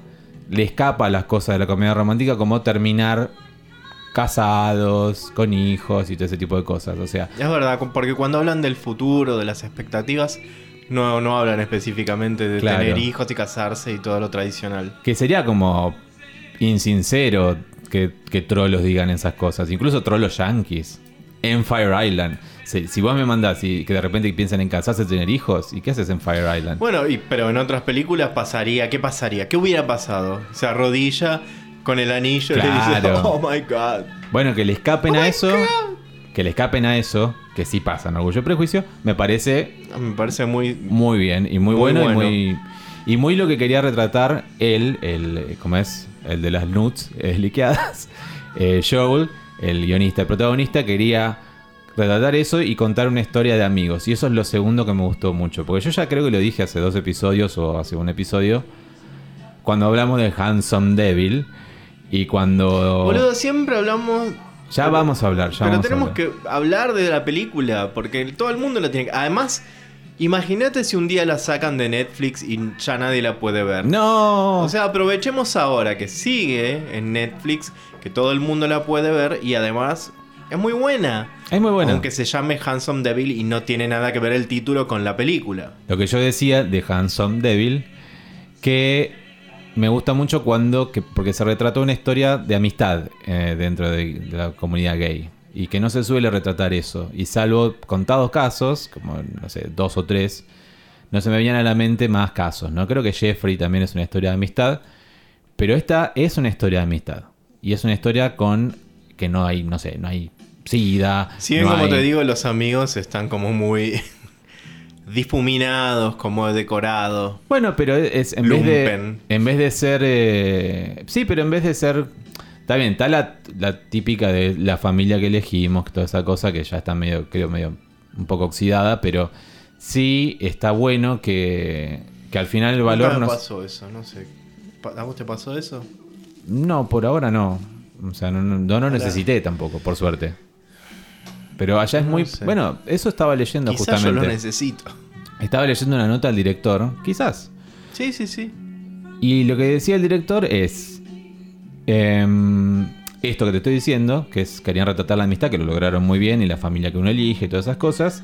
le escapa a las cosas de la comedia romántica, como terminar casados, con hijos y todo ese tipo de cosas. O sea, Es verdad, porque cuando hablan del futuro, de las expectativas, no, no hablan específicamente de Claro. tener hijos y casarse y todo lo tradicional. Que sería como insincero que, que trolos digan esas cosas. Incluso trolos yankees. En Fire Island. Si, si vos me mandás y que de repente piensan en casarse, tener hijos, ¿y qué haces en Fire Island? Bueno, y, pero en otras películas pasaría, ¿qué pasaría? ¿Qué hubiera pasado? Se arrodilla con el anillo y le dice, Claro. oh my god. Bueno, que le escapen Oh a eso. Que le escapen a eso, que sí pasa en Orgullo y Prejuicio, me parece Me parece muy... muy bien y muy, Muy bueno, bueno. y muy. Y muy lo que quería retratar él, el. ¿Cómo es? El de las nudes eh, liqueadas. eh, Joel, el guionista, el protagonista, quería retratar eso y contar una historia de amigos. Y eso es lo segundo que me gustó mucho. Porque yo ya creo que lo dije hace dos episodios o hace un episodio. Cuando hablamos de Handsome Devil. Y cuando. Boludo, siempre hablamos... ya vamos a hablar, ya pero vamos a tenemos hablar. que hablar de la película, porque todo el mundo la tiene. Además, imagínate si un día la sacan de Netflix y ya nadie la puede ver. ¡No! O sea, aprovechemos ahora que sigue en Netflix, que todo el mundo la puede ver y además es muy buena. es muy bueno. Aunque se llame Handsome Devil y no tiene nada que ver el título con la película. Lo que yo decía de Handsome Devil, que me gusta mucho cuando, que, porque se retrató una historia de amistad eh, dentro de, de la comunidad gay. Y que no se suele retratar eso. Y salvo contados casos, como no sé, dos o tres, no se me venían a la mente más casos. No creo que Jeffrey también es una historia de amistad. Pero esta es una historia de amistad. Y es una historia con que no hay, no sé, no hay sida. Si bien, no como hay- te digo, los amigos están como muy difuminados, como decorados. Bueno, pero es en vez de Lumpen. en vez de ser eh, sí, pero en vez de ser está bien, está la, la típica de la familia que elegimos, toda esa cosa que ya está medio creo medio un poco oxidada, pero sí está bueno que que al final el valor no pasó eso, no sé. ¿A vos te pasó eso? no por ahora no. O sea, no, no, no lo necesité tampoco, por suerte. Pero allá es No muy sé. bueno, eso estaba leyendo Quizás yo justamente. lo necesito. Estaba leyendo una nota al director, quizás. Sí, sí, sí. Y lo que decía el director es. em, esto que te estoy diciendo, que es querían retratar la amistad, que lo lograron muy bien, y la familia que uno elige, y todas esas cosas.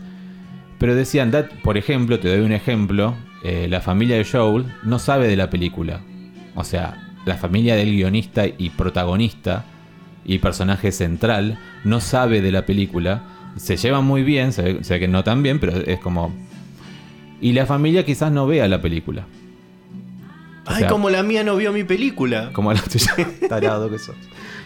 Pero decían, "Dad", por ejemplo, te doy un ejemplo, eh, la familia de Joel no sabe de la película. O sea, la familia del guionista y protagonista y personaje central no sabe de la película. Se llevan muy bien, se ve, se ve que no tan bien, pero es como... Y la familia quizás no vea la película. O Ay, sea- como la mía no vio mi película. Como la tuya. Tarado que sos.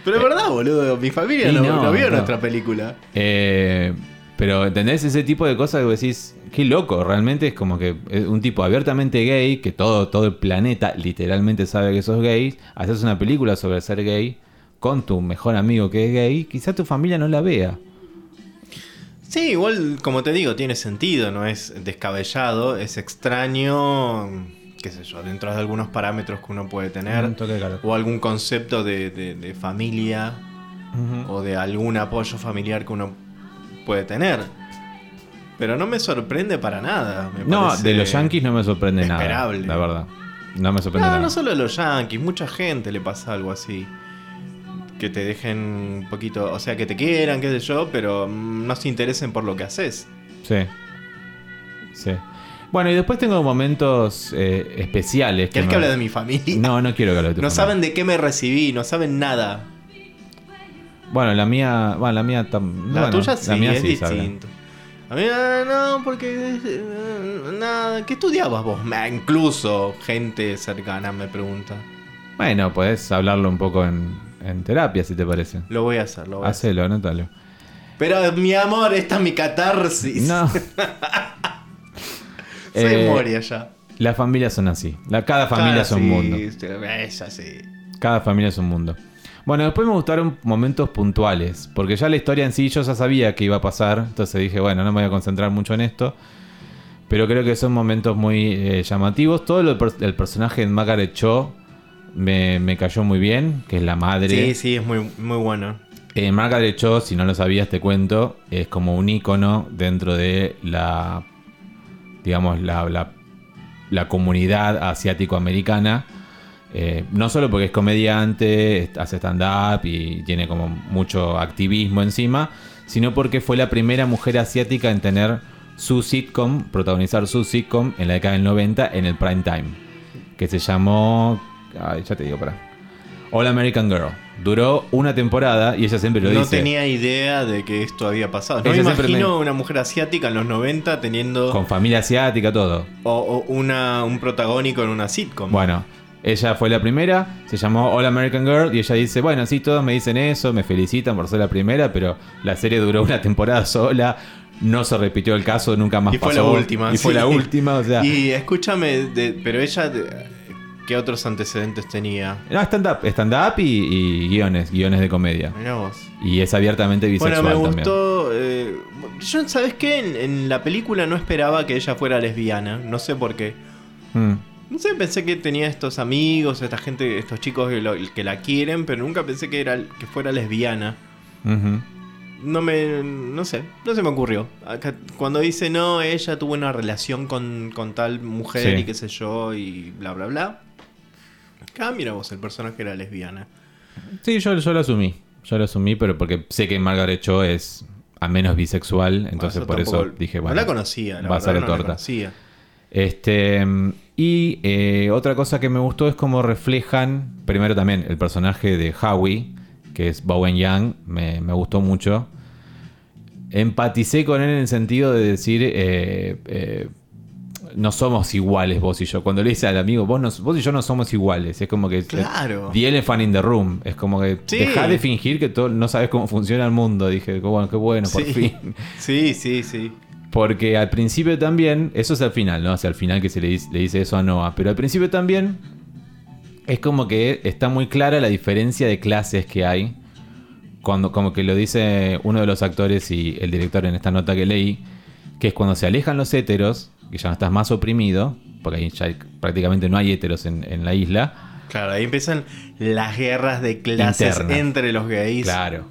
Pero es verdad, boludo. Mi familia no, no, no vio no. nuestra película. Eh, pero ¿entendés ese tipo de cosas que decís? Qué loco, realmente es como que es un tipo abiertamente gay, que todo, todo el planeta literalmente sabe que sos gay, haces una película sobre ser gay con tu mejor amigo que es gay, quizá tu familia no la vea. Sí, igual, como te digo, tiene sentido, no es descabellado, es extraño qué sé yo, dentro de algunos parámetros que uno puede tener, toque de o algún concepto de, de- de familia, o de algún apoyo familiar que uno puede tener. Pero no me sorprende para nada. me No, de los Yankees no me sorprende nada. La verdad. No me sorprende No, nada. no solo a los Yankees, mucha gente le pasa algo así. Que te dejen un poquito, o sea, que te quieran, qué sé yo, pero no se interesen por lo que haces. Sí. Sí. Bueno, y después tengo momentos eh, especiales. ¿Querés me- que hable de mi familia? No, no quiero que hable de tu No familia. saben de qué me recibí, no saben nada. Bueno, la mía. Bueno, la mía tam- La bueno, tuya sí, la mía es sí distinto. A mí no, porque eh, nada, ¿qué estudiabas vos? Incluso gente cercana me pregunta. Bueno, podés hablarlo un poco en, en terapia, si te parece. Lo voy a hacer, lo voy a hacer. Anótalo. Pero mi amor, esta es mi catarsis. No. Soy Eh, Moria ya. Las familias son así. La, cada familia es un sí, mundo. Es así. Cada familia es un mundo. Bueno, después me gustaron momentos puntuales, porque ya la historia en sí yo ya sabía que iba a pasar, entonces dije, bueno, no me voy a concentrar mucho en esto, pero creo que son momentos muy eh, llamativos. Todo lo el personaje de Margaret Cho me, me cayó muy bien, que es la madre. Sí, sí, es muy, muy bueno. Eh, Margaret Cho, si no lo sabías, te cuento, es como un ícono dentro de la, digamos, la, la, la comunidad asiático-americana. Eh, no solo porque es comediante, hace stand-up y tiene como mucho activismo encima, sino porque fue la primera mujer asiática en tener su sitcom, protagonizar su sitcom en la década del 90 en el prime time, que se llamó, ay, ya te digo, para, All American Girl. Duró una temporada y ella siempre lo no dice. tenía idea de que esto había pasado. No me imagino me- una mujer asiática en los 90 teniendo Con familia asiática, todo. o, o una, un protagónico en una sitcom. Bueno, ella fue la primera, se llamó All American Girl y ella dice, bueno, sí, todos me dicen eso, me felicitan por ser la primera, pero la serie duró una temporada sola, no se repitió el caso, nunca más y fue pasó. la última. Y fue la última, o sea... Y escúchame, de- pero ella, ¿qué otros antecedentes tenía? No, stand-up, stand-up y, y guiones, guiones de comedia. Mirá vos. Y es abiertamente bisexual Bueno, me también. gustó. eh, yo, ¿sabes qué? En, en la película no esperaba que ella fuera lesbiana. No sé por qué. Mm. No sé, pensé que tenía estos amigos, esta gente, estos chicos que, lo- que la quieren, pero nunca pensé que, era, que fuera lesbiana. No me. No sé, no se me ocurrió. Acá, cuando dice no, ella tuvo una relación con, con tal mujer Sí. y qué sé yo, y bla, bla, bla. Acá, mira vos, el personaje era lesbiana. Sí, yo, yo lo asumí. Yo lo asumí, pero porque sé que Margaret Cho es a menos bisexual, entonces Eso por eso dije, No bueno. la conocía, la va a ser no la torta. conocía. Este. Y eh, otra cosa que me gustó es cómo reflejan, primero también, el personaje de Howie, que es Bowen Yang, me, me gustó mucho. Empaticé con él en el sentido de decir, eh, eh, no somos iguales vos y yo. Cuando le dice al amigo, vos, no- vos y yo no somos iguales, es como que... Claro. The Elephant in the Room, es como que Sí. deja de fingir que todo, no sabes cómo funciona el mundo. Dije, qué bueno, qué bueno, por Sí. fin. Sí, sí, sí. Porque al principio también, eso es al final, ¿no? Hacia el final que se le dice, le dice eso a Noah. Pero al principio también es como que está muy clara la diferencia de clases que hay. Cuando, como que lo dice uno de los actores y el director en esta nota que leí, que es cuando se alejan los héteros, que ya no estás más oprimido, porque ahí ya hay- prácticamente no hay héteros en, en la isla. Claro, ahí empiezan las guerras de clases entre los gays. Claro.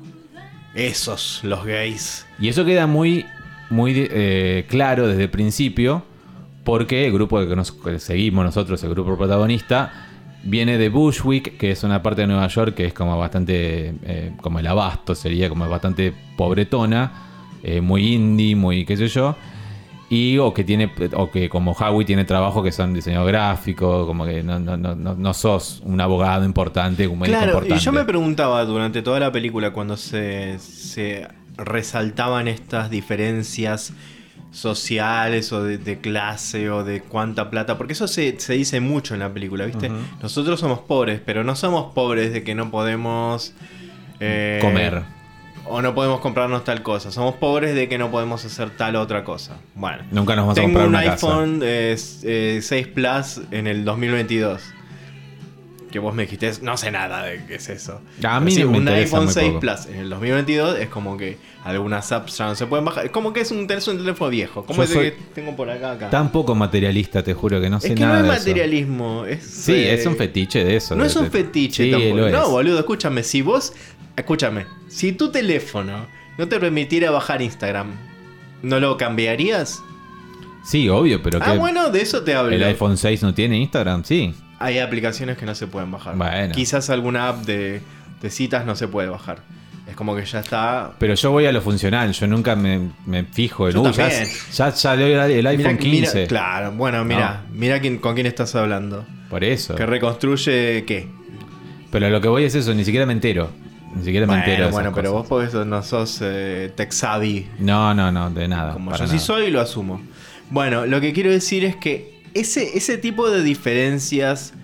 Esos, los gays. Y eso queda muy, muy eh, claro desde el principio, porque el grupo que, nos, que seguimos nosotros, el grupo protagonista, viene de Bushwick, que es una parte de Nueva York que es como bastante, eh, como el abasto sería, como bastante pobretona, eh, muy indie, muy qué sé yo. Y o que tiene, o que como Howie tiene trabajo que son diseño gráfico, como que no, no, no, no, sos un abogado importante, un médico Claro, importante. y yo me preguntaba durante toda la película cuando se, se resaltaban estas diferencias sociales o de, de clase o de cuánta plata, porque eso se, se dice mucho en la película, ¿viste? Nosotros somos pobres, pero no somos pobres de que no podemos... eh, Comer. O no podemos comprarnos tal cosa. Somos pobres de que no podemos hacer tal otra cosa. Bueno. Nunca nos vamos a comprar un una casa. iPhone eh, s- eh, 6 Plus en el 2022. que vos me dijiste, no sé nada de qué es eso. A mí Así, me un interesa iPhone muy 6 poco. Plus en el 2022 es como que algunas apps ya no se pueden bajar. Es como que es un, teléfono viejo. Como Yo ese soy que tengo por acá. acá. Tan poco materialista, te juro que no sé es que nada no es de eso. materialismo. Es, Sí, eh, es un fetiche de eso. No de- es un fetiche Sí, tampoco. No, boludo, escúchame. Si vos. Escúchame. Si tu teléfono no te permitiera bajar Instagram, ¿no lo cambiarías? Sí, obvio, pero Ah, que bueno, de eso te hablo. el iPhone 6 no tiene Instagram, sí. Hay aplicaciones que no se pueden bajar. Bueno. Quizás alguna app de, de citas no se puede bajar. Es como que ya está. Pero yo voy a lo funcional, yo nunca me, me fijo en Yo ya, también. ya salió el, el iPhone Mira- 15. mira- claro, bueno, mira, mira quién, con quién estás hablando. Por eso. Que reconstruye qué. Pero lo que voy es eso, ni siquiera me entero. Ni siquiera me entero. Bueno, esas pero vos cosas. porque no sos eh, tech savvy No, no, no, de nada. Como yo sí soy, lo asumo. Bueno, lo que quiero decir es que ese, ese tipo de diferencias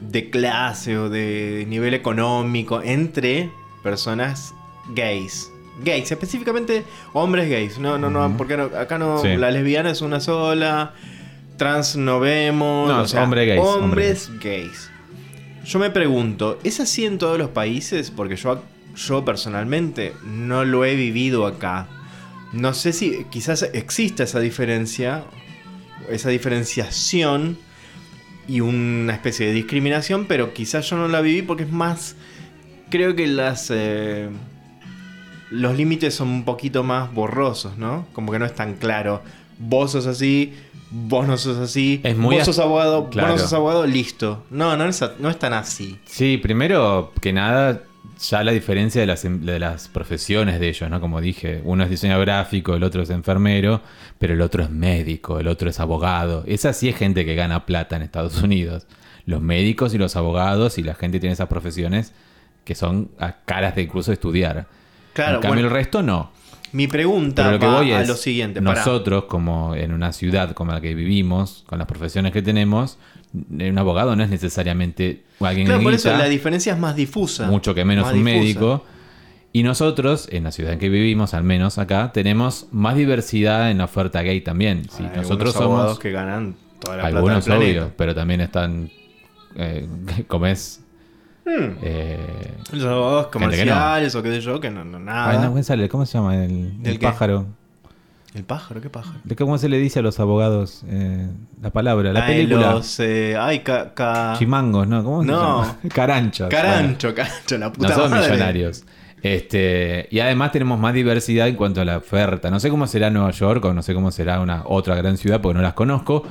de clase o de nivel económico entre personas gays. Gays, específicamente hombres gays. No, no, no, porque no- acá no. Sí. La lesbiana es una sola. Trans no vemos. No, o sea, hombre gays, hombre Hombres gays. Yo me pregunto, ¿es así en todos los países? Porque yo, yo personalmente no lo he vivido acá. No sé si quizás exista esa diferencia, esa diferenciación y una especie de discriminación, pero quizás yo no la viví porque es más, creo que las eh, los límites son un poquito más borrosos, ¿no? Como que no es tan claro. Vos sos así, vos no sos así, Es muy vos sos abogado, Claro. vos no sos abogado, listo. No, no es, no es tan así. Sí, primero que nada, ya la diferencia de las, em- de las profesiones de ellos, ¿no? Como dije, uno es diseñador gráfico, el otro es enfermero, pero el otro es médico, el otro es abogado. Esa sí es gente que gana plata en Estados Unidos. Los médicos y los abogados y la gente tiene esas profesiones que son a caras de incluso estudiar. Claro, en cambio bueno, el resto no. Mi pregunta Pero lo que va voy a es, lo siguiente. nosotros como en una ciudad como la que vivimos, con las profesiones que tenemos, un abogado no es necesariamente alguien Claro, que por eso la diferencia es más difusa. mucho que menos un difusa. médico. Y nosotros, en la ciudad en que vivimos, al menos acá, tenemos más diversidad en la oferta gay también. Si Hay nosotros algunos abogados somos que ganan toda la algunos, plata del obvio, pero también están, eh, como es, Hmm. eh, Los abogados Gente que no. comerciales o qué sé yo, que no, no nada. ay, no, ¿cómo se llama el, ¿Del el qué? pájaro? ¿El pájaro? ¿Qué pájaro? ¿De ¿Cómo se le dice a los abogados? Eh, la palabra, la Ay, película. Los, eh, ay, ca, ca- Chimangos, ¿no? ¿Cómo se No. llama? Caranchos. Carancho, carancho, la Bueno, puta no son madre. millonarios. Este, y además tenemos más diversidad en cuanto a la oferta. No sé cómo será Nueva York o no sé cómo será una otra gran ciudad porque no las conozco.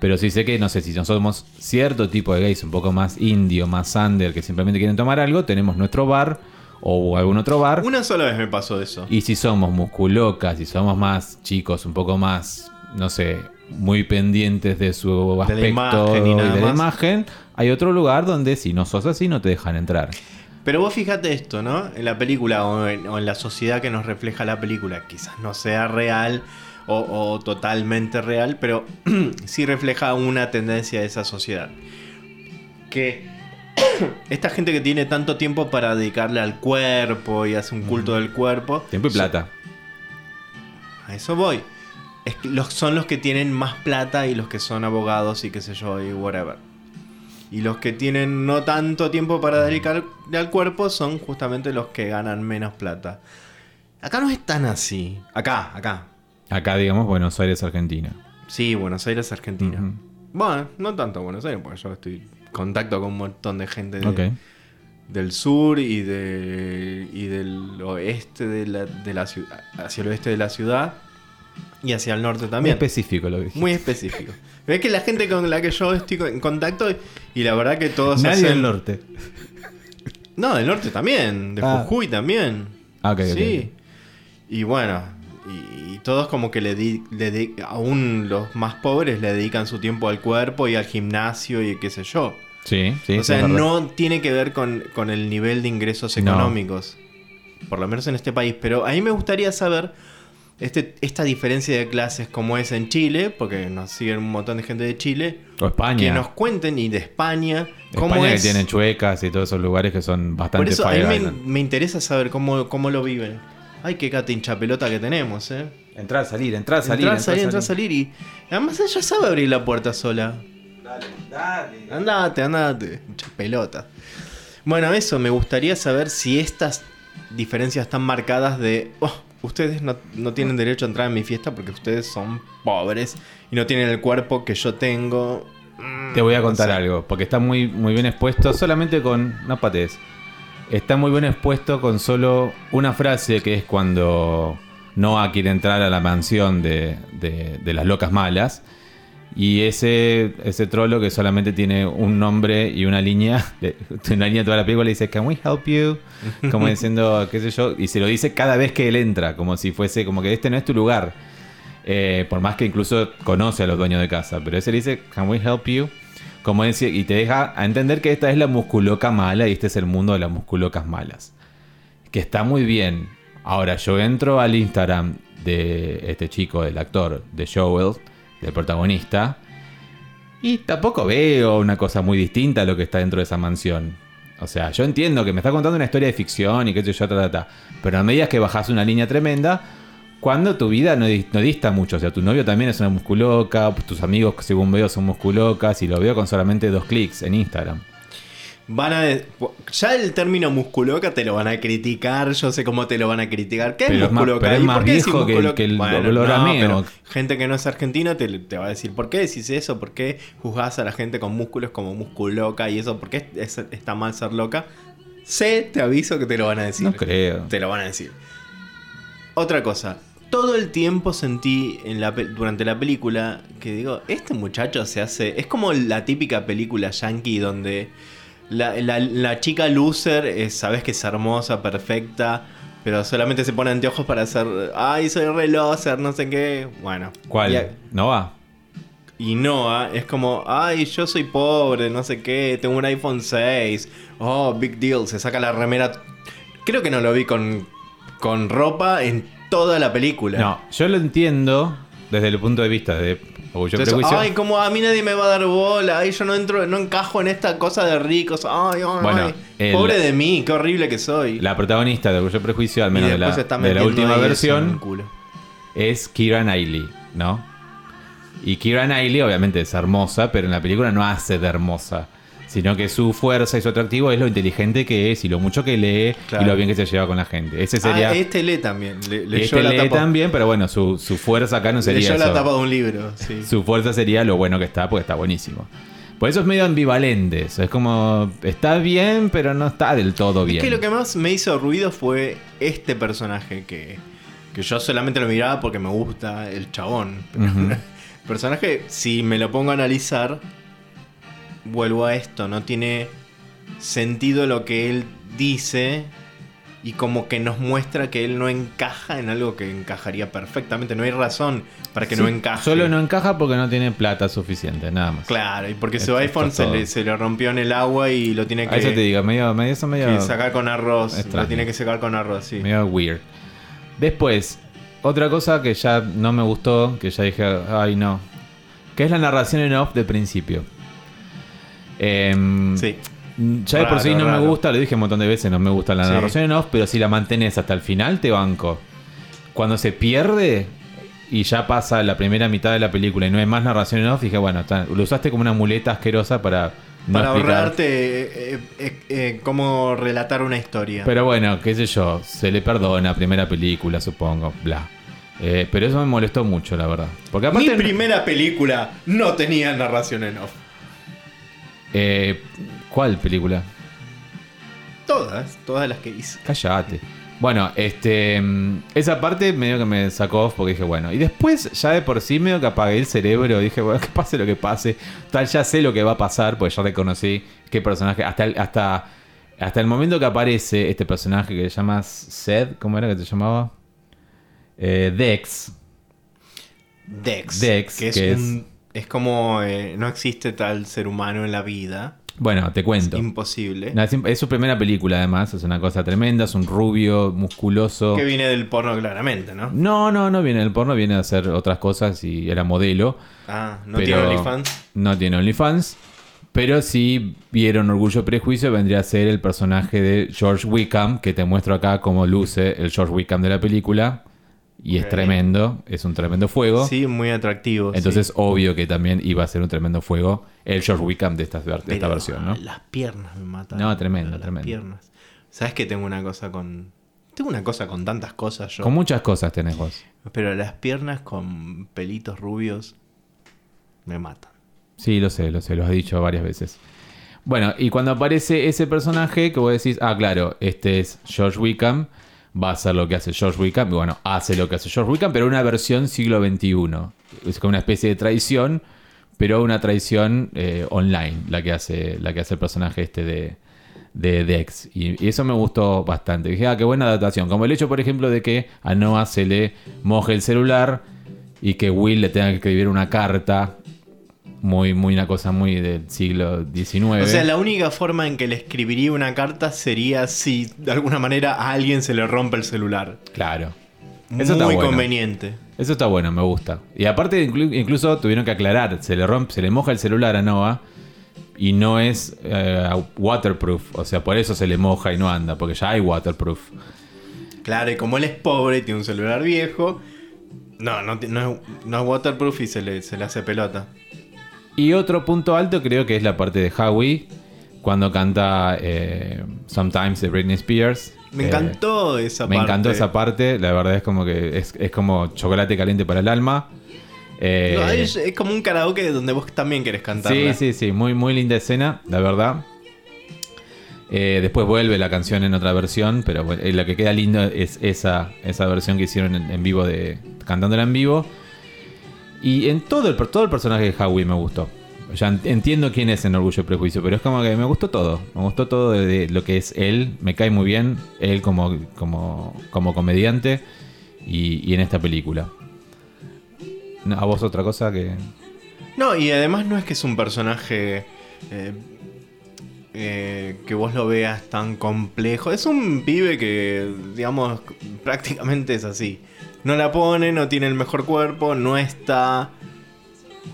Pero sí sé que, no sé, si nosotros somos cierto tipo de gays un poco más indio, más under, que simplemente quieren tomar algo, tenemos nuestro bar o algún otro bar. Una sola vez me pasó eso. Y si somos musculocas, si somos más chicos, un poco más, no sé, muy pendientes de su De la aspecto imagen y de la imagen, hay otro lugar donde si no sos así no te dejan entrar. Pero vos fíjate esto, ¿no? En la película o en, o en la sociedad que nos refleja la película, quizás no sea real o, o totalmente real, pero sí refleja una tendencia de esa sociedad. Que esta gente que tiene tanto tiempo para dedicarle al cuerpo y hace un culto del cuerpo. Tiempo y plata. A eso voy. Es que los, son los que tienen más plata y los que son abogados y qué sé yo y whatever. Y los que tienen no tanto tiempo para dedicarle al cuerpo son justamente los que ganan menos plata. Acá no es tan así. Acá, acá. Acá, digamos, Buenos Aires, Argentina. Sí, Buenos Aires, Argentina. Bueno, no tanto Buenos Aires, porque yo estoy en contacto con un montón de gente de- del sur y, de, y del oeste de la, de la ciudad, hacia el oeste de la ciudad y hacia el norte Muy también. específico lo que. Muy específico. Es que la gente con la que yo estoy en contacto y la verdad que todos Nadie hacen... del norte. No, del norte también, de Ah. Jujuy también. Ah, ok, ok, sí. Y bueno, y, y todos como que le, di- le di- aún los más pobres le dedican su tiempo al cuerpo y al gimnasio y qué sé yo. Sí, sí. o sea, no tiene que ver con, con el nivel de ingresos No. económicos. Por lo menos en este país. Pero a mí me gustaría saber este, esta diferencia de clases como es en Chile, porque nos siguen un montón de gente de Chile, O España. que nos cuenten y de España, cómo España es. que tiene chuecas y todos esos lugares que son Por bastante eso a mí me, me interesa saber cómo, cómo lo viven. Ay, qué cata hincha pelota que tenemos, eh. Entrar, salir, entrar, salir. entrar, salir, entrar, salir. Y además ella sabe abrir la puerta sola. Dale, dale. Andate, andate. Muchas pelotas. Bueno, eso, me gustaría saber si estas diferencias están marcadas de. "Oh, ustedes no, no tienen derecho a entrar en mi fiesta porque ustedes son pobres y no tienen el cuerpo que yo tengo. Mm, Te voy a contar sé. algo, porque está muy, muy bien expuesto solamente con... No patees. Está muy bien expuesto con solo una frase que es cuando Noah quiere entrar a la mansión de, de- de las locas malas. Y ese, ese trolo que solamente tiene un nombre y una línea, una línea de toda la película le dice, Can we help you? Como diciendo, qué sé yo, y se lo dice cada vez que él entra, como si fuese, como que este no es tu lugar. Eh, por más que incluso conoce a los dueños de casa, pero ese le dice, Can we help you? Como dice, y te deja a entender que esta es la musculoca mala y este es el mundo de las musculocas malas. Que está muy bien. Ahora, yo entro al Instagram de este chico, del actor, de Joel, del protagonista, y tampoco veo una cosa muy distinta a lo que está dentro de esa mansión. O sea, yo entiendo que me está contando una historia de ficción y qué sé yo, ta, ta, ta. Pero a medida que bajas una línea tremenda, cuando tu vida no, di- no dista mucho. O sea, tu novio también es una musculoca, tus amigos, según veo, son musculocas, y lo veo con solamente dos clics en Instagram. Van a. Ya el término musculoca te lo van a criticar. Yo sé cómo te lo van a criticar. ¿Qué Pero es es más- musculoca? pero es ¿Y más por qué decís viejo que el- musculoca? que el Bueno, pero gente que no es argentina te, te va a decir: ¿por qué decís eso? ¿Por qué juzgás a la gente con músculos como musculoca y eso? ¿Por qué es- está mal ser loca? Sé, te aviso que te lo van a decir. No creo. Te lo van a decir. Otra cosa. Todo el tiempo sentí en la, pe- durante la película que digo, este muchacho se hace... Es como la típica película yankee donde la, la- la chica loser es, sabes que es hermosa, perfecta, pero solamente se pone anteojos para hacer, ay, soy re loser, no sé qué. Bueno. ¿Cuál? Y, a- ¿No va? y Noah es como, ay, yo soy pobre, no sé qué, tengo un iPhone 6. Oh, big deal, se saca la remera. Creo que no lo vi con, con ropa en toda la película. No, yo lo entiendo desde el punto de vista de Orgullo Entonces, Prejuicio. ay, como a mí nadie me va a dar bola, ay, yo no entro, no encajo en esta cosa de ricos, ay, ay, Bueno, ay, el- pobre de mí, qué horrible que soy. La protagonista de Orgullo y Prejuicio, al menos de la, de última versión, es Kira Knightley, ¿no? Y Kira Knightley obviamente es hermosa, pero en la película no hace de hermosa. Sino que su fuerza y su atractivo es lo inteligente que es y lo mucho que lee Claro. y lo bien que se lleva con la gente. Ese sería... Ah, este lee también. Le, leyó este la lee tapa, también, pero bueno, su, su fuerza acá no sería leyó la eso. tapa de un libro, sí. Su fuerza sería lo bueno que está, porque está buenísimo. Por eso es medio ambivalente. eso Es como, está bien, pero no está del todo bien. Es que lo que más me hizo ruido fue este personaje que, que yo solamente lo miraba porque me gusta el chabón. Pero el personaje, si me lo pongo a analizar, vuelvo a esto, no tiene sentido lo que él dice y como que nos muestra que él no encaja en algo que encajaría perfectamente. No hay razón para que no encaje. Solo no encaja porque no tiene plata suficiente, nada más. Claro, y porque su iPhone se le, se le rompió en el agua y lo tiene A eso te que, digo, medio, medio, eso medio, que sacar con arroz. extraño. Lo tiene que sacar con arroz, sí. medio weird. Después, otra cosa que ya no me gustó, que ya dije, ay no, que es la narración en off del principio. Em, Sí. Ya de por sí no me gusta, lo dije un montón de veces, no me gusta la Sí. narración en off, pero si la mantenés hasta el final te banco. Cuando se pierde y ya pasa la primera mitad de la película y no hay más narración en off, dije, bueno, lo usaste como una muleta asquerosa para no para explicar. ahorrarte eh, eh, eh, cómo relatar una historia. Pero bueno, qué sé yo, se le perdona, primera película, supongo, bla. Eh, pero eso me molestó mucho, la verdad. Porque Mi aparte... primera película no tenía narración en off. Eh, ¿Cuál película? Todas, todas las que hice. Cállate. Bueno, este. mm, Esa parte medio que me sacó off porque dije, bueno. Y después, ya de por sí, medio que apagué el cerebro. Dije, bueno, que pase lo que pase. Tal, ya sé lo que va a pasar, porque ya reconocí qué personaje. Hasta el, hasta, hasta el momento que aparece este personaje que se llama Seth, ¿cómo era que se llamaba? Eh, Dex. Dex. Dex, que es, que es- un- es como eh, no existe tal ser humano en la vida. Bueno, te cuento. Imposible. No, es, es su primera película, además. Es una cosa tremenda. Es un rubio, musculoso. Que viene del porno claramente, ¿no? No, no, no viene del porno. Viene a hacer otras cosas y era modelo. Ah, no tiene OnlyFans. No tiene OnlyFans. Pero si vieron Orgullo y Prejuicio, vendría a ser el personaje de George Wickham, que te muestro acá cómo luce el George Wickham de la película. Y es tremendo, es un tremendo fuego. Sí, muy atractivo. Entonces, sí. obvio que también iba a ser un tremendo fuego el George Wickham de esta, de esta Pero versión, ¿no? Las piernas me matan. No, tremendo, Las tremendo. piernas. ¿Sabes que tengo una cosa con. Tengo una cosa con tantas cosas yo. Con muchas cosas tenés vos. Pero las piernas con pelitos rubios me matan. Sí, lo sé, lo sé, lo has dicho varias veces. Bueno, y cuando aparece ese personaje que vos decís, ah, claro, este es George Wickham, va a hacer lo que hace George Wickham, bueno, hace lo que hace George Wickham, pero una versión siglo XXI. Es como una especie de traición, pero una traición eh, online, la que hace, la que hace el personaje este de, de Dex. Y, y eso me gustó bastante. Dije, ah, qué buena adaptación. Como el hecho, por ejemplo, de que a Noah se le moje el celular y que Will le tenga que escribir una carta. Muy, muy una cosa muy del siglo XIX. O sea, la única forma en que le escribiría una carta sería si de alguna manera a alguien se le rompe el celular. Claro. Muy Eso está bueno. conveniente. Eso está bueno, me gusta. Y aparte, inclu- incluso tuvieron que aclarar, se le rompe, se le moja el celular a Noah y no es eh, waterproof. O sea, por eso se le moja y no anda, porque ya hay waterproof. Claro, y como él es pobre y tiene un celular viejo, no, no, no es, no es waterproof y se le, se le hace pelota. Y otro punto alto creo que es la parte de Howie, cuando canta eh, Sometimes de Britney Spears. Me Eh, encantó esa Me parte. encantó esa parte, la verdad es como que es, es como chocolate caliente para el alma. Eh, No, es, es como un karaoke donde vos también querés cantar. Sí, sí, sí, muy, muy linda escena, la verdad. Eh, después vuelve la canción en otra versión, pero bueno, lo que queda lindo es esa, esa versión que hicieron en, en vivo, de cantándola en vivo. Y en todo el, todo el personaje de Howie me gustó. Ya en- entiendo quién es en Orgullo y Prejuicio, pero es como que me gustó todo. Me gustó todo de lo que es él. Me cae muy bien él como, como, como comediante y, y en esta película. ¿A vos otra cosa que...? No, y además no es que es un personaje eh, eh, que vos lo veas tan complejo. Es un pibe que, digamos, prácticamente es así. No la pone, no tiene el mejor cuerpo, no está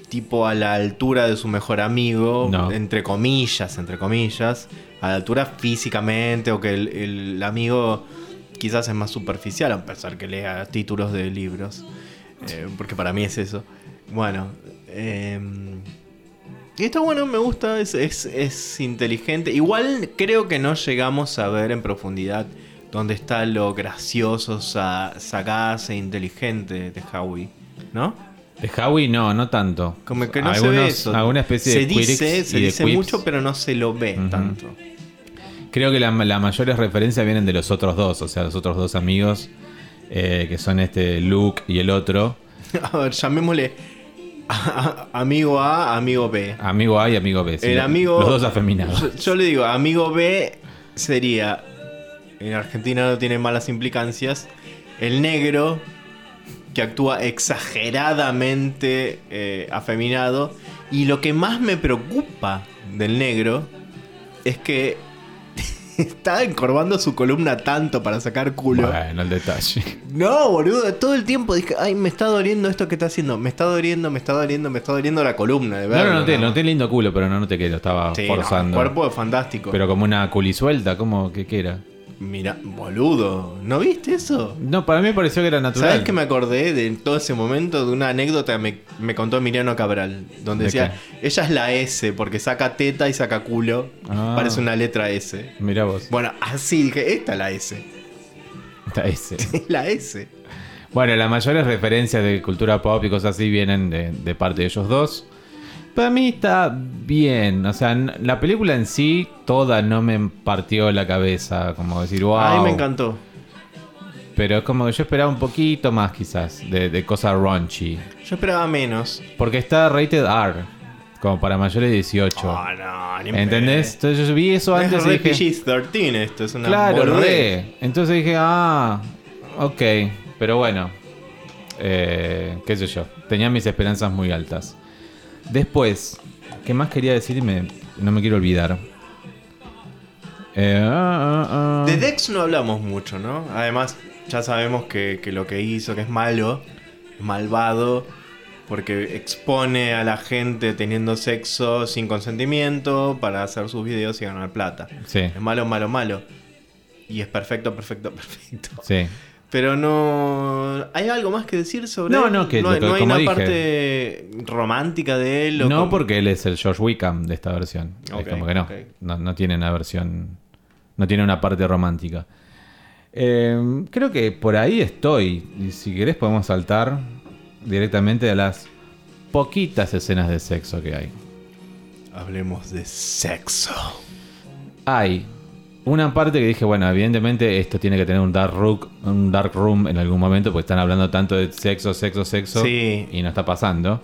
tipo a la altura de su mejor amigo, No. entre comillas, entre comillas, a la altura físicamente o que el, el amigo quizás es más superficial, a pesar que lea títulos de libros, Eh, porque para mí es eso. Bueno, eh, y está bueno, me gusta, es, es, es inteligente. Igual creo que no llegamos a ver en profundidad dónde está lo gracioso, sa- sagaz e inteligente de Howie, ¿no? De Howie no, no tanto. Como que no se ve eso. Alguna especie se de dice, se dice quips. mucho, pero no se lo ve tanto. Creo que la, la mayores referencias vienen de los otros dos, o sea, los otros dos amigos, eh, que son este Luke y el otro, A ver, llamémosle a- a- amigo A, amigo B. amigo A y amigo B. sí, El amigo. Los dos afeminados. Yo, yo le digo, amigo B sería. En Argentina no tiene malas implicancias. El negro, que actúa exageradamente eh, afeminado. Y lo que más me preocupa del negro es que está encorvando su columna tanto para sacar culo. Bueno, el detalle. No, boludo, todo el tiempo dije, ay, me está doliendo esto que está haciendo, me está doliendo, me está doliendo, me está doliendo la columna, de No, verdad. no, noté, noté lindo culo, pero no noté que lo estaba Sí, no, forzando. el cuerpo es fantástico. Pero como una culisuelta, ¿cómo que qué era? Mira, boludo, ¿no viste eso? No, para mí me pareció que era natural. ¿Sabes que me acordé de todo ese momento de una anécdota que me, me contó Emiliano Cabral? Donde ¿De decía, ella es la S porque saca teta y saca culo. Ah. Parece una letra S. Mirá vos. Bueno, así dije, esta es la S. Está ese. Es la S. Bueno, las mayores referencias de cultura pop y cosas así vienen de, de parte de ellos dos. Para mí está bien. O sea, la película en sí, toda no me partió la cabeza. Como decir, wow. Ay, me encantó. Pero es como que yo esperaba un poquito más, quizás, de, de cosas raunchy. Yo esperaba menos. Porque está rated R, como para mayores de 18. Ah, no, ni en ¿Entendés? Entonces yo vi eso Es antes y re dije. PG-13 esto, es una Claro, re. Entonces dije, ah, ok. Pero bueno, eh, qué sé yo. Tenía mis esperanzas muy altas. Después, ¿qué más quería decir? Y me- no me quiero olvidar. Eh, ah, ah, ah. De Dex no hablamos mucho, ¿no? Además, ya sabemos que, que lo que hizo, que es malo, es malvado, porque expone a la gente teniendo sexo sin consentimiento para hacer sus videos y ganar plata. Sí, Es malo, malo, malo. Y es perfecto, perfecto, perfecto. sí. Pero no. ¿Hay algo más que decir sobre No, él? no, que no, que- no hay como una dije. parte romántica de él. o No, como- porque él es el George Wickham de esta versión. Ok, es como que no. no tiene una versión. No tiene una parte romántica. Eh, creo que por ahí estoy. Y si querés, podemos saltar directamente a las poquitas escenas de sexo que hay. Hablemos de sexo. Hay una parte que dije, bueno, evidentemente esto tiene que tener un dark room, un dark room en algún momento, porque están hablando tanto de sexo, sexo, sexo, Sí. y no está pasando.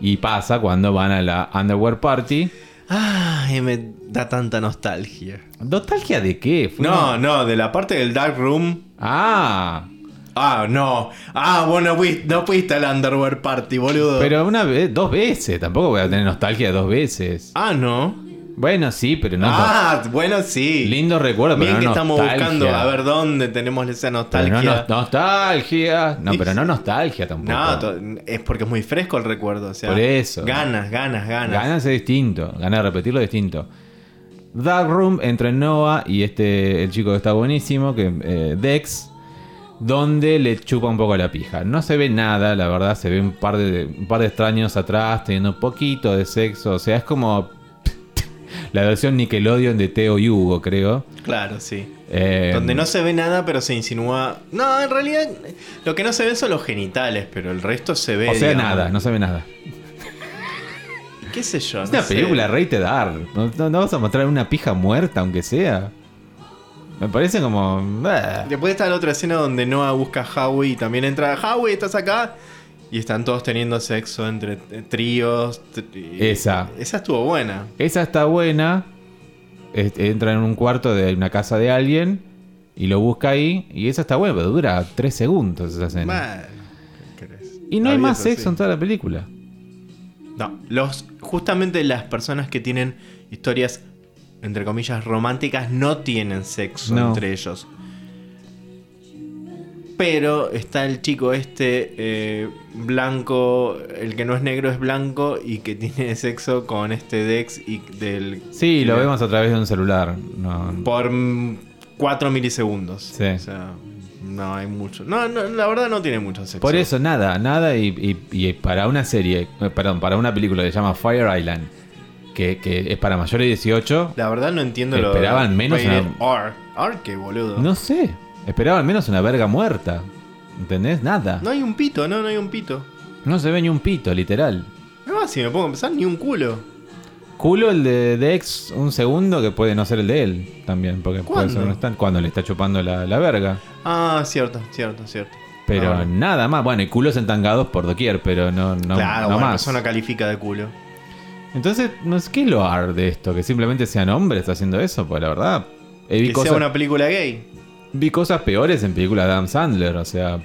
Y pasa cuando van a la underwear party. Ay, me da tanta nostalgia. ¿Nostalgia de qué? Fue No, una- no, de la parte del Dark Room. Ah, Ah, no. Ah, vos no fuiste, no fuiste al Underwear Party, boludo. pero una vez, dos veces, tampoco voy a tener nostalgia dos veces. Ah, no. Bueno, sí, pero no. ah, bueno, sí. lindo recuerdo, pero Bien no que estamos nostalgia. buscando a ver dónde tenemos esa Pero nostalgia. no, no- nostalgia. No, pero no nostalgia tampoco. No, es porque es muy fresco el recuerdo. O sea, Por eso. Ganas, ganas, ganas. Ganas es distinto, ganas de repetirlo es distinto. Dark Room entre Noah y este, el chico que está buenísimo, que eh, Dex, donde le chupa un poco la pija. No se ve nada, la verdad, se ve un par de, un par de extraños atrás, teniendo un poquito de sexo. O sea, es como la versión Nickelodeon de Teo y Hugo, creo. Claro, sí. Eh, Donde no se ve nada, pero se insinúa. No, en realidad, lo que no se ve son los genitales, pero el resto se ve. O sea, digamos. nada, no se ve nada. ¿Qué sé yo? Es no una sé. película rated R. No, no- no vas a mostrar una pija muerta, aunque sea. Me parece como. Después está la otra escena donde Noah busca a Howie y también entra Howie, ¿estás acá? Y están todos teniendo sexo entre tríos. Esa. Esa estuvo buena. Esa está buena. Entra en un cuarto de una casa de alguien y lo busca ahí. Y esa está buena, pero dura tres segundos esa escena. Y no hay más sexo en toda la película. No, los, justamente las personas que tienen historias, entre comillas, románticas, no tienen sexo No. entre ellos. Pero está el chico este eh, blanco, el que no es negro es blanco y que tiene sexo con este Dex y del Sí, lo vemos a través de un celular. No, por 4 milisegundos. Sí. O sea, no hay mucho. No, no, la verdad no tiene mucho sexo. Por eso, nada, nada. Y, y- y para una serie, eh, perdón, para una película que se llama Fire Island, que, que es para mayores de 18, La verdad no entiendo lo Esperaban menos rated una- R. R, qué boludo. no sé. Esperaba al menos una verga muerta. ¿Entendés? Nada. No hay un pito, no, no hay un pito. No se ve ni un pito, literal. Además, si me pongo a pensar, ni un culo. Culo el de Dex un segundo que puede no ser el de él también, porque puede ser un stand cuando le está chupando la, la verga. Ah, cierto, cierto, cierto. Pero Ah. nada más, bueno, y culos entangados por doquier, pero no, no, claro, no bueno, más. persona califica de culo. Entonces, no es lo ar de esto, que simplemente sean hombres haciendo eso, pues la verdad. Que cosas, sea una película gay. Vi cosas peores en películas de Adam Sandler, o sea,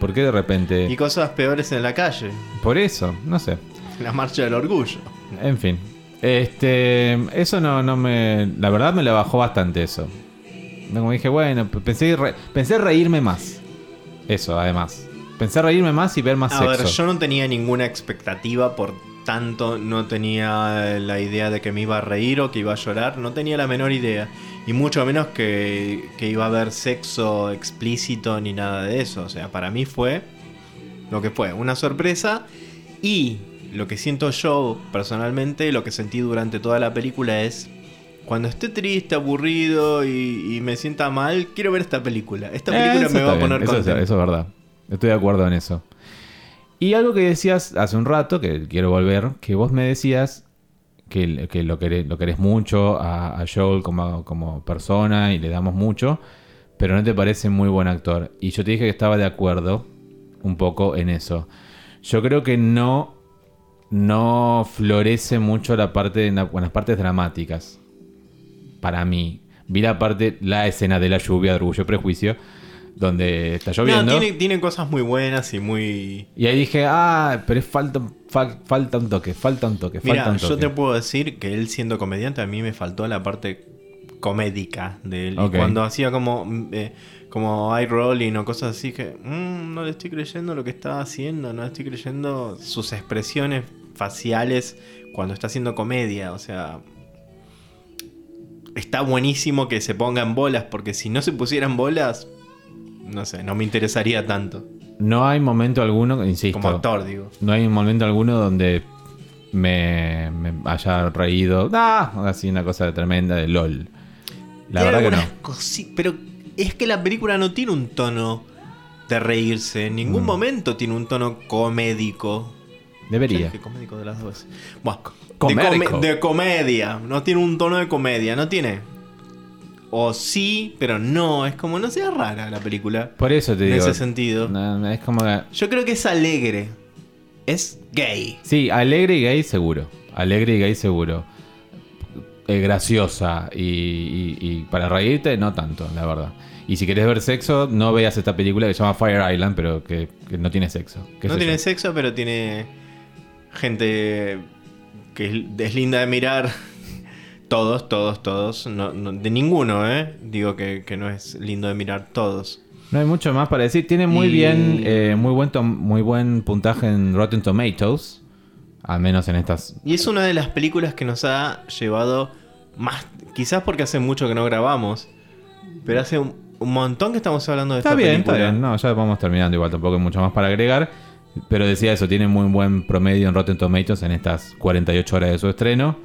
¿por qué de repente? Y cosas peores en la calle. Por eso, no sé. La marcha del orgullo. En fin. Este. Eso no, no me. La verdad me la bajó bastante eso. Como dije, bueno, pensé, re- pensé reírme más. Eso, además. Pensé reírme más y ver más A sexo. ver, yo no tenía ninguna expectativa, por tanto no tenía la idea de que me iba a reír o que iba a llorar, no tenía la menor idea. Y mucho menos que, que iba a haber sexo explícito ni nada de eso. O sea, para mí fue lo que fue, una sorpresa. Y lo que siento yo personalmente, lo que sentí durante toda la película es... Cuando esté triste, aburrido y, y me sienta mal, quiero ver esta película. Esta Eh, película me va a poner eso es verdad. Estoy de acuerdo en eso. Y algo que decías hace un rato, que quiero volver, que vos me decías que, lo, querés, lo mucho a, Joel como, como persona y le damos mucho, pero no te parece muy buen actor. Y yo te dije que estaba de acuerdo un poco en eso. Yo creo que no, no florece mucho la parte, las partes dramáticas. Para mí. Vi la parte, la escena de la lluvia de Orgullo y Prejuicio, donde está lloviendo. No, tiene, tiene cosas muy buenas y muy... Y ahí dije, ah, pero es falta, fa- falta un toque, falta un toque, falta Mira, un yo toque. te puedo decir que él siendo comediante a mí me faltó la parte comédica de él. Y cuando hacía como, eh, como eye rolling o cosas así que "Mm, no le estoy creyendo lo que está haciendo, no le estoy creyendo sus expresiones faciales cuando está haciendo comedia. O sea, está buenísimo que se pongan bolas porque si no se pusieran bolas, no sé, no me interesaría tanto. No hay momento alguno, insisto. Como actor, digo. No hay un momento alguno donde me, me haya reído. ¡Ah! Así una cosa tremenda de LOL. La verdad que no. cosi- Pero es que la película no tiene un tono de reírse. En ningún Mm. momento tiene un tono comédico. Debería. comédico de las dos. Bueno, de comedia. No tiene un tono de comedia. No tiene. O sí, pero no. Es como no sea rara la película. Por eso te En digo. ese sentido. no, es como. que- Yo creo que es alegre. Es gay. Sí, alegre y gay seguro. Alegre y gay seguro. Eh, graciosa y, y- y para reírte, no tanto, la verdad. Y si querés ver sexo, no veas esta película que se llama Fire Island, pero que, que no tiene sexo. ¿Qué No tiene yo? sexo, pero tiene gente que es, es linda de mirar. Todos, todos, todos. No, no- de ninguno, ¿eh? Digo que, que no es lindo de mirar todos. No hay mucho más para decir. Tiene muy Y- bien, eh, muy buen muy buen puntaje en Rotten Tomatoes. Al menos en estas. Y es una de las películas que nos ha llevado más. Quizás porque hace mucho que no grabamos. Pero hace un, un montón que estamos hablando de Está esta bien, película. está bien. No, ya vamos terminando igual, tampoco hay mucho más para agregar. Pero decía eso, tiene muy buen promedio en Rotten Tomatoes en estas 48 horas de su estreno.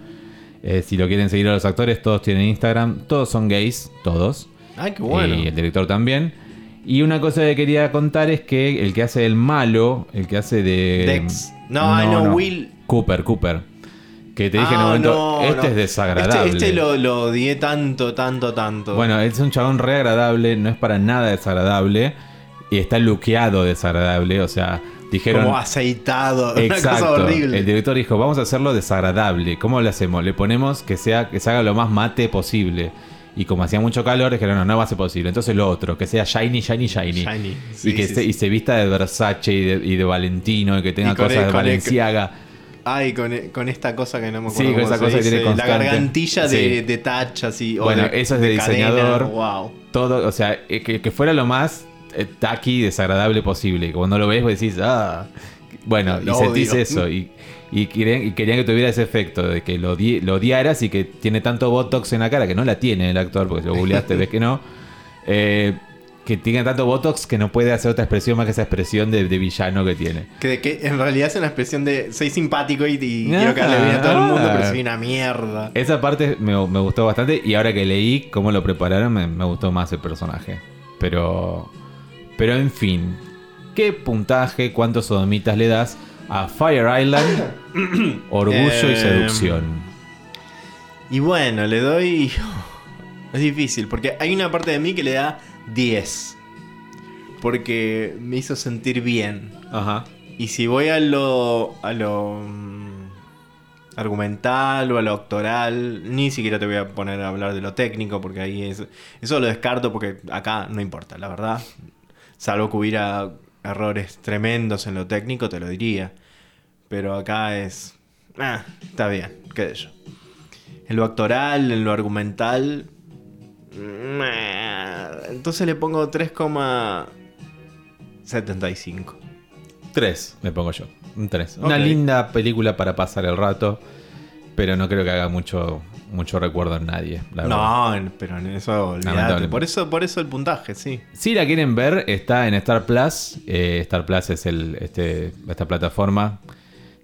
Eh, si lo quieren seguir a los actores, todos tienen Instagram. Todos son gays, todos. Ay, qué bueno. Y el director también. Y una cosa que quería contar es que el que hace el malo, el que hace de. Dex. No, ay, no, Will. Cooper, Cooper. Que te dije en un Ah, momento, no, este no. es desagradable. Este, este lo, lo odié tanto, tanto, tanto. Bueno, es un chabón re agradable, no es para nada desagradable. Y está luqueado desagradable, o sea, dijeron. como aceitado. Una cosa Exacto. horrible. El director dijo, vamos a hacerlo desagradable. ¿Cómo lo hacemos? Le ponemos que sea que se haga lo más mate posible. Y como hacía mucho calor, dijeron, no, no va a ser posible. Entonces lo otro, que sea shiny, shiny, shiny. Shiny. y, que sí, se, sí. y se vista de Versace y de, y de Valentino y que tenga Y cosas el- de con el- Valenciaga. Ay, con, con esta cosa que no me acuerdo. Sí, con esa cosa que tiene dice, La constante. gargantilla de, de touch así. Bueno, de- eso es de diseñador. Wow. Todo, o sea, eh, que, que fuera lo más tacky y desagradable posible. Cuando lo ves, vos decís, ah. Bueno, Lo y sentís odio. eso. Y, y querían, y querían que tuviera ese efecto de que lo, lo odiaras y que tiene tanto botox en la cara, que no la tiene el actor, porque si lo googleaste ves que no. Eh, que tiene tanto botox que no puede hacer otra expresión más que esa expresión de, de villano que tiene. Que, que en realidad es una expresión de soy simpático y, y Ah, quiero que le bien a todo el mundo, pero soy una mierda. Esa parte me, me gustó bastante y ahora que leí cómo lo prepararon me, me gustó más el personaje. Pero, pero en fin, ¿qué puntaje, cuántos sodomitas le das a Fire Island? Orgullo y Eh, seducción. Y bueno, le doy. Es difícil, porque hay una parte de mí que le da 10. Porque me hizo sentir bien. Ajá. Y si voy a lo. a lo. mm, argumental o a lo actoral, ni siquiera te voy a poner a hablar de lo técnico, porque ahí es. Eso lo descarto porque acá no importa, la verdad. Salvo que hubiera errores tremendos en lo técnico, te lo diría. Pero acá es. Ah, está bien, qué sé yo. En lo actoral, en lo argumental. Entonces le pongo 3,75. 3 me pongo yo. Un 3. Una linda película para pasar el rato, pero no creo que haga mucho, mucho recuerdo en nadie. La verdad. No, en- pero en eso olvidate. Por eso, por eso el puntaje, sí. Si la quieren ver, está en Star Plus. Eh, Star Plus es el, este, esta plataforma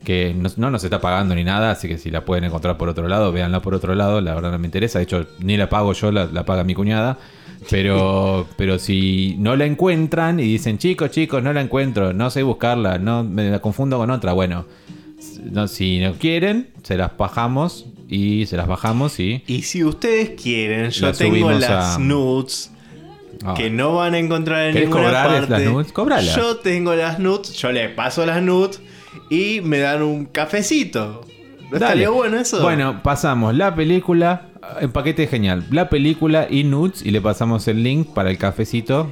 que no, no nos está pagando ni nada, así que si la pueden encontrar por otro lado, véanla por otro lado. La verdad no me interesa. De hecho, ni la pago yo, la, la paga mi cuñada. Pero, pero si no la encuentran y dicen, chicos, chicos, no la encuentro, no sé buscarla, no me la confundo con otra, bueno, no, si no quieren, se las bajamos y se las bajamos y... Y si ustedes quieren, yo tengo las a- nudes Ah. que no van a encontrar en ¿Querés ninguna cobrarles parte. las nudes? Cobralas. Yo tengo las nudes, yo les paso las nudes y me dan un cafecito. ¿No estaría bueno eso? Bueno, pasamos la película, en paquete genial, la película y nudes y le pasamos el link para el cafecito.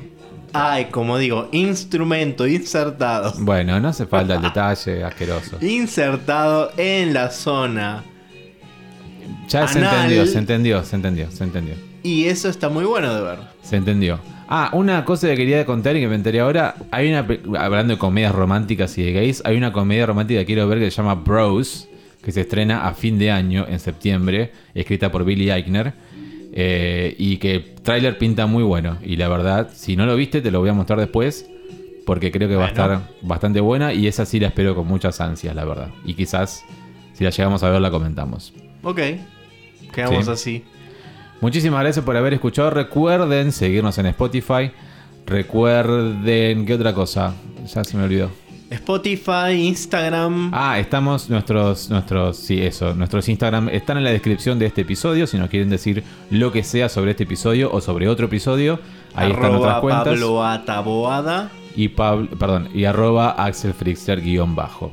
Ay, como digo, instrumento insertado. Bueno, no hace falta el detalle asqueroso. Insertado en la zona. Ya se entendió, se entendió, se entendió, se entendió. Y eso está muy bueno de ver. Se entendió. Ah, una cosa que quería contar y que me enteré ahora. Hay una, hablando de comedias románticas y de gays, hay una comedia romántica que quiero ver que se llama Bros, que se estrena a fin de año, en septiembre, escrita por Billy Eichner. Eh, y que el tráiler pinta muy bueno. Y la verdad, si no lo viste, te lo voy a mostrar después. Porque creo que va a estar bastante buena. Y esa sí la espero con muchas ansias, la verdad. Y quizás, si la llegamos a ver, la comentamos. Ok. Quedamos Sí. así. Muchísimas gracias por haber escuchado. Recuerden seguirnos en Spotify. Recuerden, ¿qué otra cosa? Ya se me olvidó. Spotify, Instagram. Ah, estamos, nuestros, nuestros, sí, eso, nuestros Instagram están en la descripción de este episodio. Si nos quieren decir lo que sea sobre este episodio o sobre otro episodio, ahí están nuestras cuentas. Pablo Ataboada. Y Pablo, perdón, y arroba Axel Fritzler guion bajo.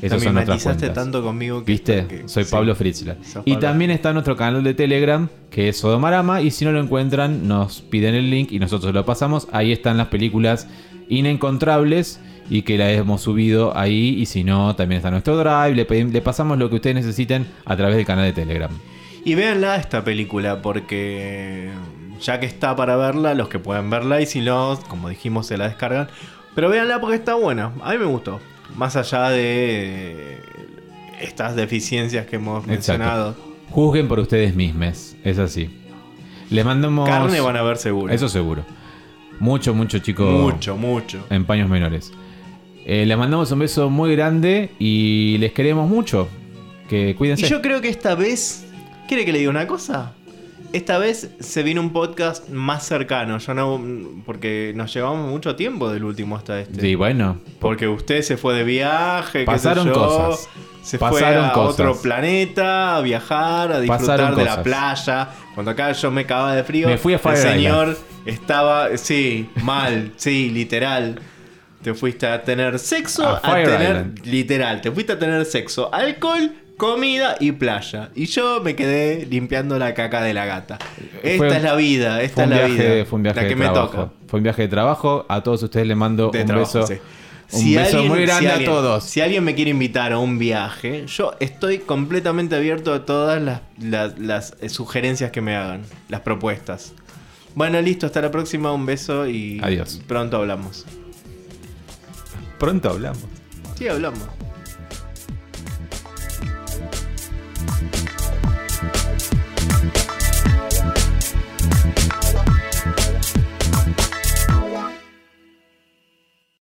Esas son nuestras cuentas. tanto conmigo que ¿Viste? que- Soy sí. Pablo Fritzler. Y Pablo. también está nuestro canal de Telegram, que es Sodomarama. Y si no lo encuentran, nos piden el link y nosotros lo pasamos. Ahí están las películas inencontrables y que las hemos subido ahí. Y si no, también está nuestro drive. Le pasamos lo que ustedes necesiten a través del canal de Telegram. Y véanla esta película porque ya que está para verla, los que pueden verla y si no, como dijimos, se la descargan. Pero véanla porque está buena. A mí me gustó. Más allá de estas deficiencias que hemos mencionado. Juzguen por ustedes mismos. Es así. Les mandamos. Carne van a ver seguro. Eso seguro. Mucho, mucho, chicos. Mucho, mucho. en paños menores. Eh, les mandamos un beso muy grande y les queremos mucho. Que cuídense. Y yo creo que esta vez. ¿Quiere que le diga una cosa? Esta vez se vino un podcast más cercano. Yo no. Porque nos llevamos mucho tiempo del último hasta este. Sí, bueno. Porque usted se fue de viaje, qué Pasaron sé yo, cosas. Se Pasaron fue a cosas. otro planeta a viajar, a disfrutar Pasaron de la cosas. playa. Cuando acá yo me cagaba de frío, Me fui a el Fire señor estaba, sí, mal, sí, literal. Te fuiste a tener sexo, A tener, Island. literal, te fuiste a tener sexo, alcohol, comida y playa. Y yo me quedé limpiando la caca de la gata. Esta Fue- es la vida, esta es la viaje, vida. fue un viaje la de que me trabajo. toca. Fue un viaje de trabajo. A todos ustedes les mando De un trabajo, beso. sí. Un Si beso alguien- muy si grande alguien- a todos. Si alguien me quiere invitar a un viaje, yo estoy completamente abierto a todas las, las- las, eh, sugerencias que me hagan, las propuestas. Bueno, listo, hasta la próxima, un beso y Adiós. pronto hablamos. Pronto hablamos. Sí, hablamos.